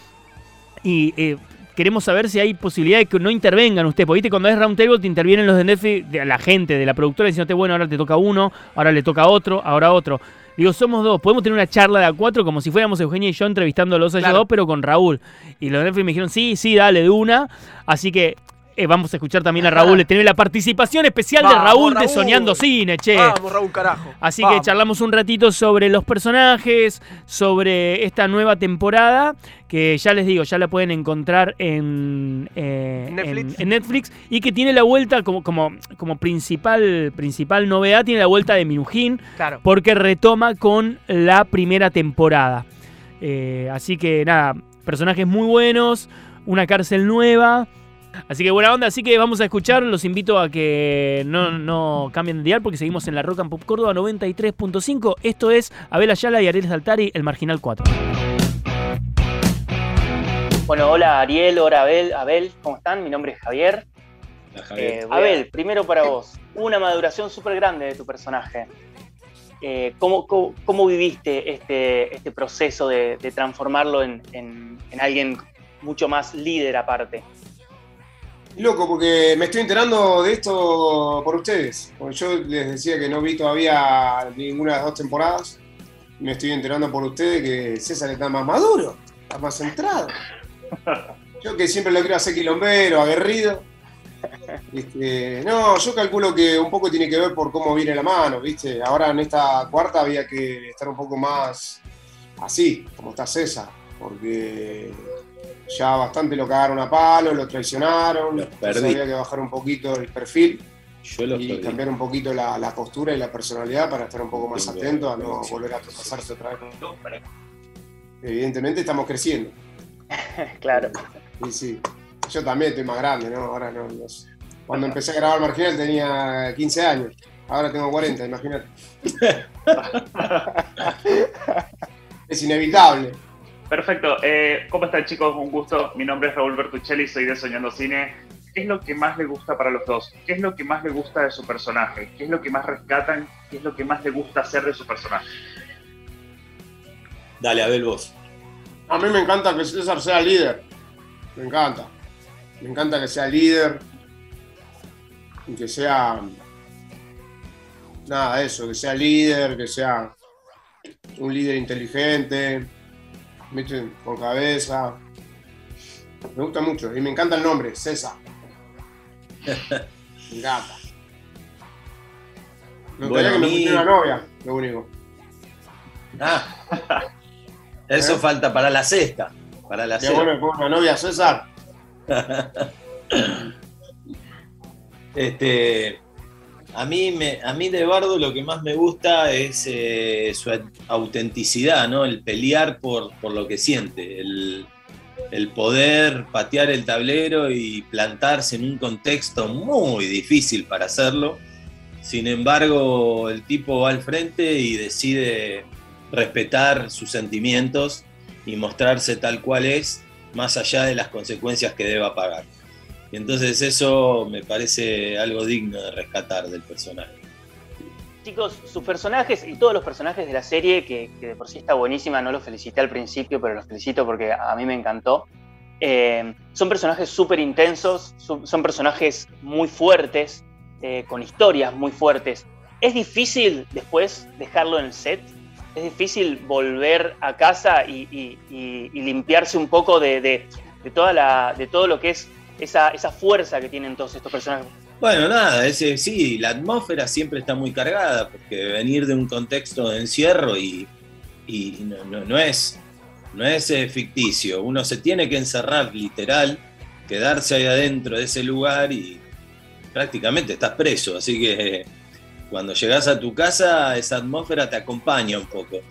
y eh, queremos saber si hay posibilidad de que no intervengan ustedes, porque viste, cuando es roundtable te intervienen los de Netflix, de la gente, de la productora, diciéndote, bueno, ahora te toca uno, ahora le toca otro, ahora otro. Digo, somos dos, podemos tener una charla de a cuatro como si fuéramos Eugenia y yo entrevistándolos a ellos Claro. dos, pero con Raúl. Y los de Netflix me dijeron, sí, sí, dale, de una. Así que eh, vamos a escuchar también a Raúl, tener la participación especial de Raúl, de. Soñando Cine, che. Vamos, Raúl, carajo. Así Vamos. que charlamos un ratito sobre los personajes, sobre esta nueva temporada, que ya les digo, ya la pueden encontrar en, eh, Netflix. en- en Netflix, y que tiene la vuelta como, como, como principal, principal novedad, tiene la vuelta de Minujín, Claro. porque retoma con la primera temporada. Eh, así que nada, personajes muy buenos, una cárcel nueva. Así que buena onda, así que vamos a escuchar, los invito a que no, no cambien de dial porque seguimos en la Rock and Pop Córdoba 93.5. Esto es Abel Ayala y Ariel Saltari, el Marginal 4. Bueno, hola Ariel, hola Abel, Abel, ¿cómo están? Mi nombre es Javier. Eh, Abel, primero para vos, una maduración súper grande de tu personaje. Eh, ¿cómo, cómo, cómo viviste este, este proceso de, de transformarlo en, en- en alguien mucho más líder aparte? Loco, porque me estoy enterando de esto por ustedes. Yo les decía que no vi todavía ninguna de las dos temporadas. Me estoy enterando por ustedes que César está más maduro, está más centrado. Yo que siempre lo quiero hacer quilombero, aguerrido. Este, no, yo calculo que un poco tiene que ver por cómo viene la mano, ¿viste? Ahora en esta cuarta había que estar un poco más así, como está César, porque ya bastante lo cagaron a palo, lo traicionaron, Los perdí. había que bajar un poquito el perfil Yo los y perdí. cambiar un poquito la, la postura y la personalidad para estar un poco más Tengo- atento a no volver a tropezarse otra vez. Evidentemente estamos creciendo. claro. Y sí, yo también estoy más grande, ¿no? Ahora no, no sé. Cuando empecé a grabar Marginal tenía 15 años, ahora tengo 40, imagínate. es inevitable. Perfecto. Eh, ¿Cómo están chicos? Un gusto. Mi nombre es Raúl Bertuccelli, soy de Soñando Cine. ¿Qué es lo que más le gusta para los dos? ¿Qué es lo que más le gusta de su personaje? ¿Qué es lo que más rescatan? ¿Qué es lo que más le gusta hacer de su personaje? Dale, Abel, vos. A mí me encanta que César sea líder. Me encanta. Me encanta que sea líder. Y que sea. Nada, eso, que sea líder, que sea un líder inteligente, ¿viste? con cabeza. Me gusta mucho. Y me encanta el nombre, César. Me encanta. Me gustaría Bueno, que me mí- pusiera una novia, lo único. Ah, eso ¿Eh? falta para la sexta. Para la sexta. bueno una novia, César. Este, a mí, me, a mí de Bardo lo que más me gusta es eh, su autenticidad, ¿no? El pelear por, por lo que siente, el, el poder patear el tablero y plantarse en un contexto muy difícil para hacerlo. Sin embargo, el tipo va al frente y decide respetar sus sentimientos y mostrarse tal cual es, más allá de las consecuencias que deba pagar. Y entonces eso me parece algo digno de rescatar del personaje. Chicos, sus personajes y todos los personajes de la serie, que, de por sí está buenísima, no los felicité al principio, pero los felicito porque a mí me encantó. Eh, son personajes súper intensos, son, son personajes muy fuertes, eh, con historias muy fuertes. ¿Es difícil después dejarlo en el set? ¿Es difícil volver a casa y, limpiarse un poco de- de toda la, de todo lo que es esa, esa fuerza que tienen todos estos personajes? Bueno, nada, ese, sí, la atmósfera siempre está muy cargada, porque venir de un contexto de encierro y, y no, es no es eh, ficticio. Uno se tiene que encerrar literal, quedarse ahí adentro de ese lugar y prácticamente estás preso. Así que eh, cuando llegas a tu casa, esa atmósfera te acompaña un poco.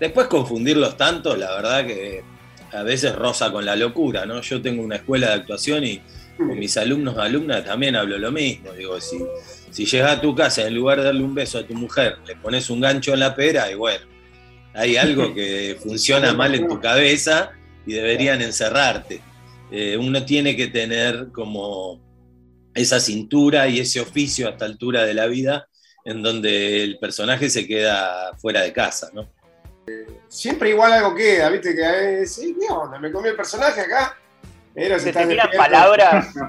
Después confundirlos tanto, la verdad que a veces roza con la locura, ¿no? Yo tengo una escuela de actuación y con mis alumnos, alumnas también hablo lo mismo. Digo, si, si llegas a tu casa en lugar de darle un beso a tu mujer, le pones un gancho en la pera y bueno, hay algo que funciona mal en tu cabeza y deberían encerrarte. Eh, uno tiene que tener como esa cintura y ese oficio a esta altura de la vida en donde el personaje se queda fuera de casa, ¿no? Siempre igual algo queda, ¿viste? Que eh, sí, ¿qué onda? Me comí el personaje acá. Pero Se te tiran palabras.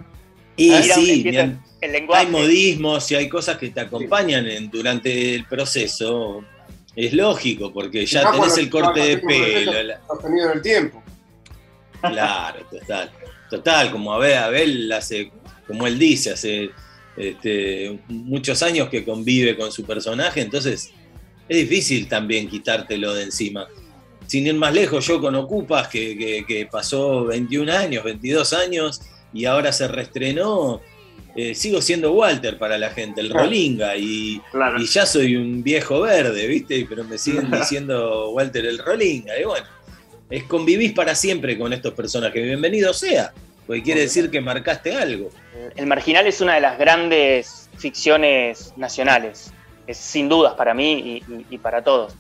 Y sí, bien, el lenguaje. hay modismos y hay cosas que te acompañan en- durante el proceso. Es lógico, porque ya tenés el corte de pelo. la- Sostenido en el tiempo. Claro, total. Total, como Abel, Abel hace, como él dice, hace este, muchos años que convive con su personaje, entonces es difícil también quitártelo de encima. Sin ir más lejos, yo con Ocupas, que, que- que pasó 21 años, 22 años, y ahora se reestrenó, eh, sigo siendo Walter para la gente, el Claro. Rolinga, y, Claro. y ya soy un viejo verde, ¿viste? Pero me siguen diciendo Walter el Rolinga, y bueno, es convivís para siempre con estos personajes. Bienvenido sea, porque quiere decir que marcaste algo. El Marginal es una de las grandes ficciones nacionales, es sin dudas para mí y, para todos.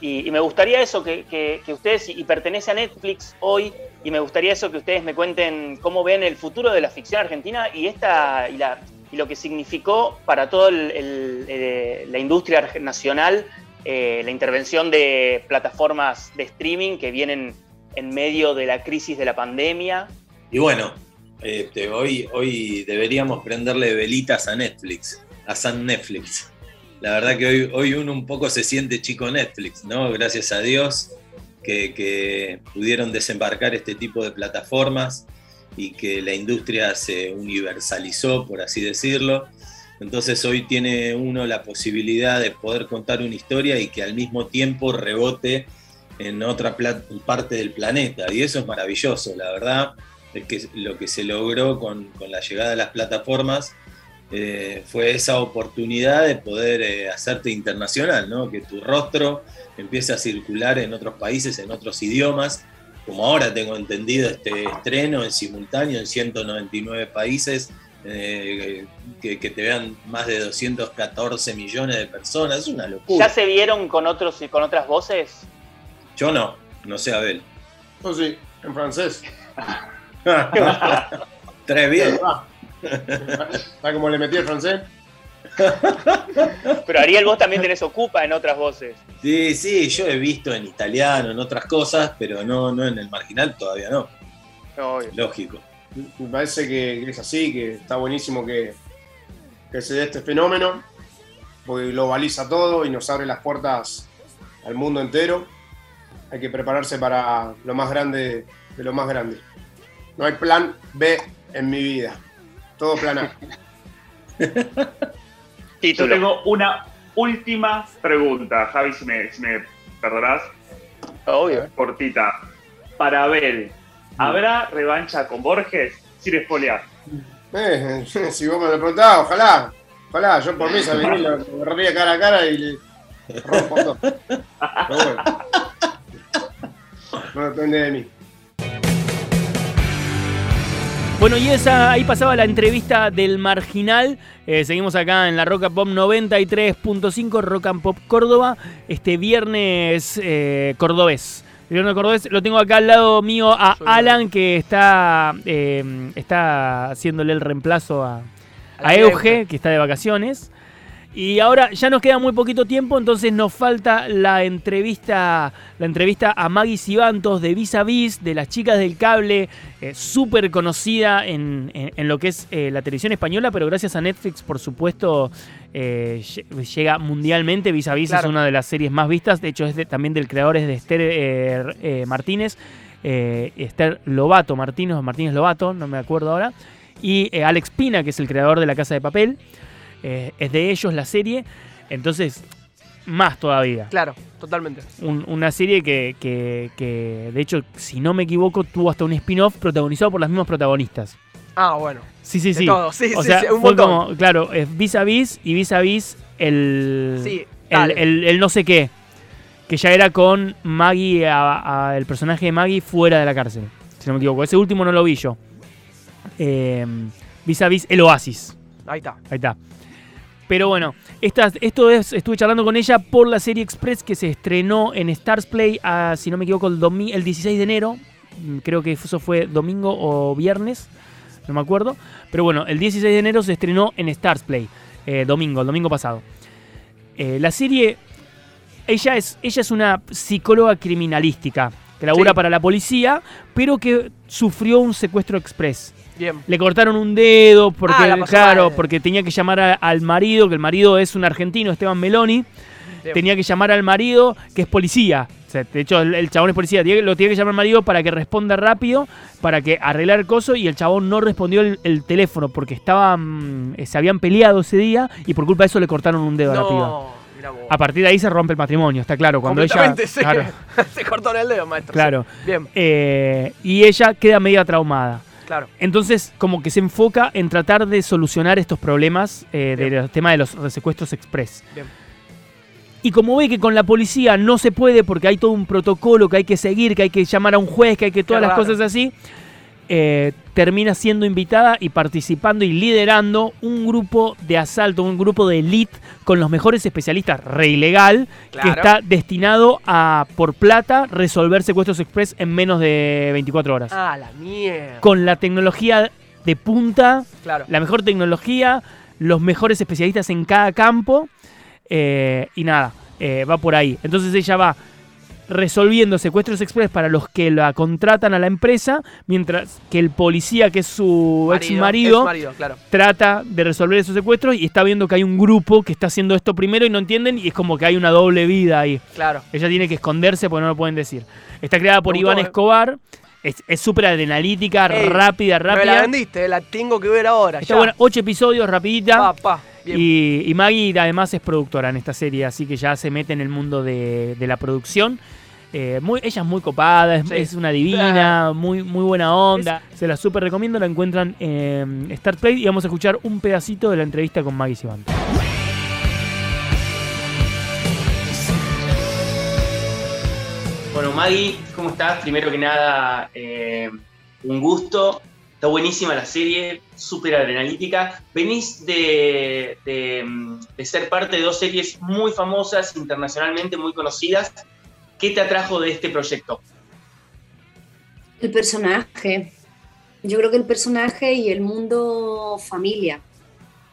Y, me gustaría eso, que, que- ustedes, y pertenece a Netflix hoy, y me gustaría eso que ustedes me cuenten cómo ven el futuro de la ficción argentina y, esta, y, la, y lo que significó para toda la industria nacional eh, la intervención de plataformas de streaming que vienen en medio de la crisis de la pandemia. Y bueno, este, hoy, hoy deberíamos prenderle velitas a Netflix, a San Netflix. La verdad que hoy, hoy uno un poco se siente chico Netflix, ¿no? Gracias a Dios que, que pudieron desembarcar este tipo de plataformas y que la industria se universalizó, por así decirlo. Entonces hoy tiene uno la posibilidad de poder contar una historia y que al mismo tiempo rebote en otra parte del planeta. Y eso es maravilloso, la verdad. Es que lo que se logró con, con la llegada de las plataformas eh, fue esa oportunidad de poder eh, hacerte internacional, ¿no? que tu rostro empiece a circular en otros países, en otros idiomas, como ahora tengo entendido este estreno en simultáneo en 199 países, eh, que, que te vean más de 214 millones de personas, es una locura. ¿Ya se vieron con, otros, con otras voces? Yo no, no sé Abel. Yo sí, en francés. Tres bien. ¿Sabes cómo le metí el francés? Pero Ariel, vos también tenés Ocupa en otras voces. Sí, sí, yo he visto en italiano, en otras cosas, pero no, no en el marginal todavía no. Lógico. Me parece que, que es así, que está buenísimo que, que se dé este fenómeno, porque globaliza todo y nos abre las puertas al mundo entero. Hay que prepararse para lo más grande de lo más grande. No hay plan B en mi vida. Todo plan A. Yo tengo una última pregunta, Javi, si me, si me perdonás. Obvio. Cortita. Para Abel, ¿habrá revancha con Borges? Sin espolear. Eh, si vos me lo preguntás, ojalá. Ojalá, yo por mí se venía, lo lo agarraría cara a cara y le rompo todo. Pero bueno. No depende de mí. Bueno, y esa, ahí pasaba la entrevista del Marginal. Eh, seguimos acá en la Roca Pop 93.5, Rock and Pop Córdoba, este viernes eh, cordobés. Viernes cordobés lo tengo acá al lado mío a Alan, que está, eh, está haciéndole el reemplazo a, a Euge. que está de vacaciones. Y ahora ya nos queda muy poquito tiempo, entonces nos falta la entrevista, la entrevista a Maggie Sibantos de Vis a Vis, de las chicas del cable, eh, súper conocida en, en- en lo que es eh, la televisión española, pero gracias a Netflix, por supuesto, eh, lle- llega mundialmente. Vis a Vis Claro. es una de las series más vistas, de hecho es de- también del creador es de Esther eh, Martínez, Esther Lobato Martínez, Martínez Lobato, no me acuerdo ahora, y Alex Pina, que es el creador de La Casa de Papel. Eh, es de ellos la serie. Entonces, más todavía. Claro, totalmente. Un- una serie que, que- que, de hecho, si no me equivoco, tuvo hasta un spin-off protagonizado por los mismos protagonistas. Ah, bueno. Sí, sí, sí. todo, sí, o sí, sea, sí, un fue montón. como, claro, es vis a vis y vis a vis el, Sí, el, el- el no sé qué. Que ya era con Maggie, a- a- el personaje de Maggie fuera de la cárcel. Si no me equivoco. Ese último no lo vi yo. Eh, vis a vis el Oasis. Ahí está. Ahí está. Pero bueno, esta- esto es, estuve charlando con ella por la serie Express que se estrenó en Stars Play, a, si no me equivoco, el, domi- el 16 de enero. Mm, Creo que eso fue domingo o viernes, no me acuerdo. Pero bueno, el 16 de enero se estrenó en Stars Play, eh, domingo, el domingo pasado. Eh, la serie, ella es, ella es una psicóloga criminalística que labura Sí. para la policía, pero que sufrió un secuestro express. Bien. Le cortaron un dedo porque, Ah, claro, mal. porque tenía que llamar a- al marido, que el marido es un argentino, Esteban Meloni. Bien. Tenía que llamar al marido, que es policía. O sea, de hecho, el, el chabón es policía. Lo tiene que llamar al marido para que responda rápido, para que arreglar el coso. Y el chabón no respondió el, el teléfono porque estaban, eh, se habían peleado ese día y por culpa de eso le cortaron un dedo a la piba. No. A partir de ahí se rompe el matrimonio, está claro. Cuando ella. Sí. Claro, Se cortó el dedo, maestro. claro. sí. Bien, Eh, y ella queda media traumada. Claro. Entonces, como que se enfoca en tratar de solucionar estos problemas eh, del tema de los secuestros express. Bien. Y como ve que con la policía no se puede porque hay todo un protocolo que hay que seguir, que hay que llamar a un juez, que hay que todas las raro. cosas así, eh, termina siendo invitada y participando y liderando un grupo de asalto, un grupo de elite con los mejores especialistas, re ilegal, que está destinado a, por plata, resolver secuestros express en menos de 24 horas Ah, la mierda. con la tecnología de punta, Claro. la mejor tecnología, los mejores especialistas en cada campo eh, y nada, eh, va por ahí. Entonces ella va resolviendo secuestros express para los que la contratan a la empresa, mientras que el policía, que es su ex marido, Ex-marido, claro. trata de resolver esos secuestros y está viendo que hay un grupo que está haciendo esto primero y no entienden y es como que hay una doble vida ahí. Claro. Ella tiene que esconderse porque no lo pueden decir. Está creada por Iván. Escobar. Es súper adrenalítica, Ey, rápida, Me la rápida. vendiste, la tengo que ver ahora. Está ya. buena, ocho episodios, rapidita. Pa. Y, y Maggie además es productora en esta serie, así que ya se mete en el mundo de, de la producción. Eh, muy, ella es muy copada, es, Sí. es una divina, muy, muy buena onda. Se la súper recomiendo, la encuentran en Star Play y vamos a escuchar un pedacito de la entrevista con Maggie Sivan. Bueno, Maggie, ¿cómo estás? Primero que nada, eh, un gusto. Está buenísima la serie, súper adrenalítica. Venís de, de, de ser parte de dos series muy famosas, internacionalmente muy conocidas. ¿Qué te atrajo de este proyecto? El personaje. Yo creo que el personaje y el mundo familia.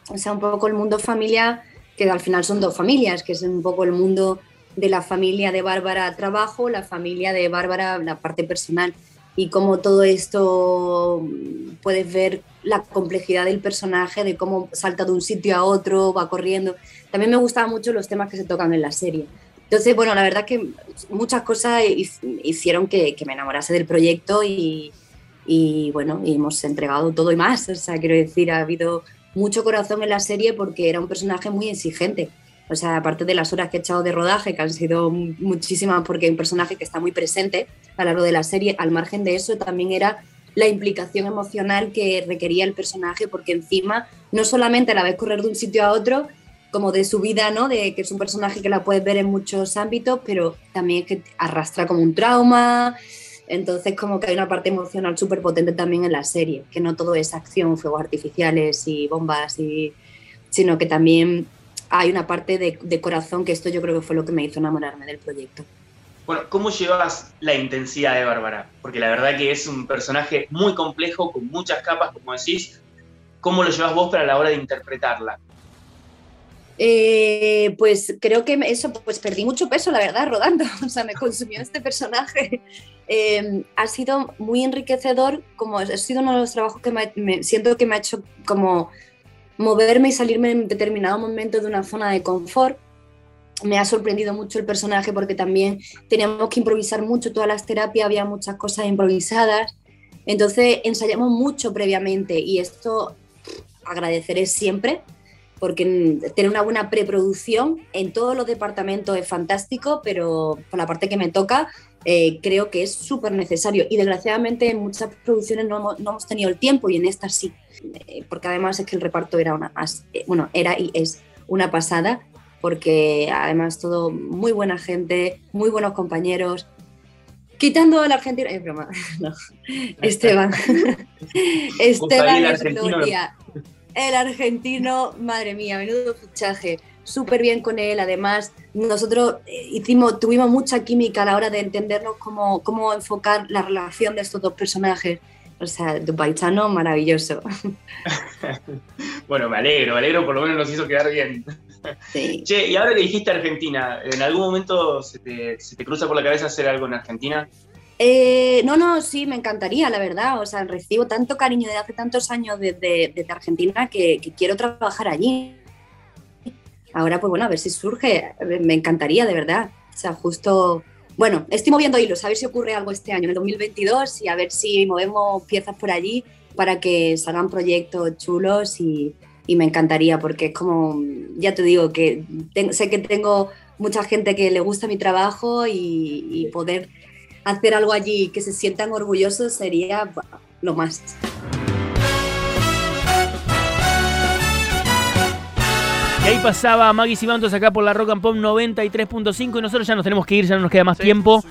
O sea, un poco el mundo familia, que al final son dos familias, que es un poco el mundo de la familia de Bárbara trabajo, la familia de Bárbara la parte personal. Y cómo todo esto mm, puedes ver la complejidad del personaje, de cómo salta de un sitio a otro, va corriendo. También me gustaban mucho los temas que se tocan en la serie. Entonces, bueno, la verdad que muchas cosas hi- hicieron que, me enamorase del proyecto y, bueno, hemos entregado todo y más. O sea, quiero decir, ha habido mucho corazón en la serie porque era un personaje muy exigente. O sea, aparte de las horas que he echado de rodaje, que han sido mu- muchísimas porque es un personaje que está muy presente a lo largo de la serie, al margen de eso también era la implicación emocional que requería el personaje porque encima no solamente la ves correr de un sitio a otro, como de su vida, ¿no? De que es un personaje que la puedes ver en muchos ámbitos, pero también es que arrastra como un trauma. Entonces, como que hay una parte emocional súper potente también en la serie, que no todo es acción, fuegos artificiales y bombas, y, sino que también hay una parte de, de corazón, que esto yo creo que fue lo que me hizo enamorarme del proyecto. Bueno, ¿cómo llevas la intensidad de Bárbara? Porque la verdad que es un personaje muy complejo, con muchas capas, como decís. ¿Cómo lo llevas vos para la hora de interpretarla? Eh, pues creo que eso, pues perdí mucho peso, la verdad, rodando. O sea, me consumió este personaje. Eh, ha sido muy enriquecedor, como ha sido uno de los trabajos que me, me- siento que me ha hecho como moverme y salirme en determinado momento de una zona de confort. Me ha sorprendido mucho el personaje porque también teníamos que improvisar mucho, todas las terapias había muchas cosas improvisadas. Entonces ensayamos mucho previamente y esto agradeceré siempre porque mm, tener una buena preproducción en todos los departamentos es fantástico, pero por la parte que me toca eh, creo que es súper necesario. Y desgraciadamente en muchas producciones no hemos, no hemos tenido el tiempo y en estas sí, Eh, porque además es que el reparto era una, eh, bueno, era y es una pasada, porque además todo muy buena gente, muy buenos compañeros. Quitando al argentino, es broma, no. Esteban. Esteban gloria. El argentino, madre mía, menudo fichaje. Súper bien con él. Además, nosotros eh, hicimos, tuvimos mucha química a la hora de entendernos cómo, cómo enfocar la relación de estos dos personajes. O sea, Dupaitano, maravilloso. Bueno, me alegro, me alegro, por lo menos nos hizo quedar bien. Che, y ahora que dijiste Argentina, ¿en algún momento se te, se te cruza por la cabeza hacer algo en Argentina? Eh, no, no, sí, me encantaría, la verdad. O sea, recibo tanto cariño desde hace tantos años desde, desde Argentina que, que quiero trabajar allí. Ahora, pues bueno, a ver si surge. Me encantaría, de verdad. O sea, justo. Bueno, estoy moviendo hilos, a ver si ocurre algo este año, en el 2022, y a ver si movemos piezas por allí para que salgan proyectos chulos y, y me encantaría, porque es como, ya te digo, que sé que tengo mucha gente que le gusta mi trabajo y, y poder hacer algo allí que se sientan orgullosos sería lo más. Y ahí pasaba Maggie Simantos acá por la Rock and Pop 93.5 y nosotros ya nos tenemos que ir, ya no nos queda más tiempo.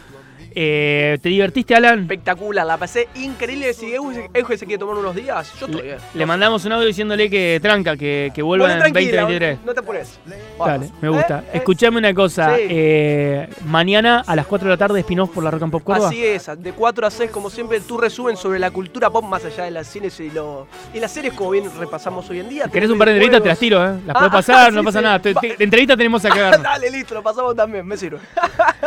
Eh, ¿Te divertiste, Alan? Espectacular, la pasé increíble. Si Euge Euge se quiere tomar unos días, yo estoy bien. Le mandamos un audio diciéndole que tranca, que, que vuelva Bueno, en tranquila, 2023. No te apures. Dale, me gusta. Eh, eh, Escuchame una cosa. sí. eh, mañana a las 4 de la tarde, spin-off por la Rock and Pop Córdoba. Así es, de 4 a 6, como siempre, tu resumen sobre la cultura pop más allá de las cines y, lo, y las series, como bien repasamos hoy en día. ¿Querés un par de entrevistas? Te las tiro, ¿eh? Las puedo Ah, pasar, no pasa sí. nada. De entrevista tenemos a cagarnos. Dale, listo, lo pasamos también, me sirve.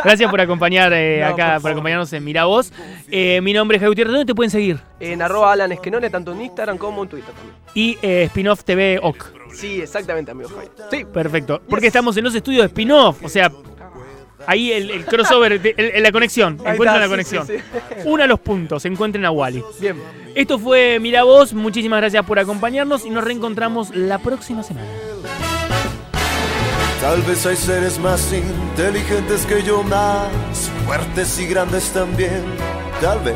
Gracias por acompañar No, acá, por acompañarnos en Mira Vos. Eh, mi nombre es Javier Gutiérrez. ¿Dónde te pueden seguir? En arroba Alan Esquenone, tanto en Instagram como en Twitter también. Y eh, Spin-off TV OC. Sí, exactamente, amigo Javier. Sí. Perfecto. Porque estamos en los estudios de Spin-off. O sea, ahí el, el crossover, de- el- el- la conexión. Ahí Encuentran está, la sí, conexión. sí, sí. Una a los puntos. Encuentren a Wally. Bien. Esto fue Mira Vos. Muchísimas gracias por acompañarnos y nos reencontramos la próxima semana. Tal vez hay seres más inteligentes que yo, más fuertes y grandes también. Tal vez.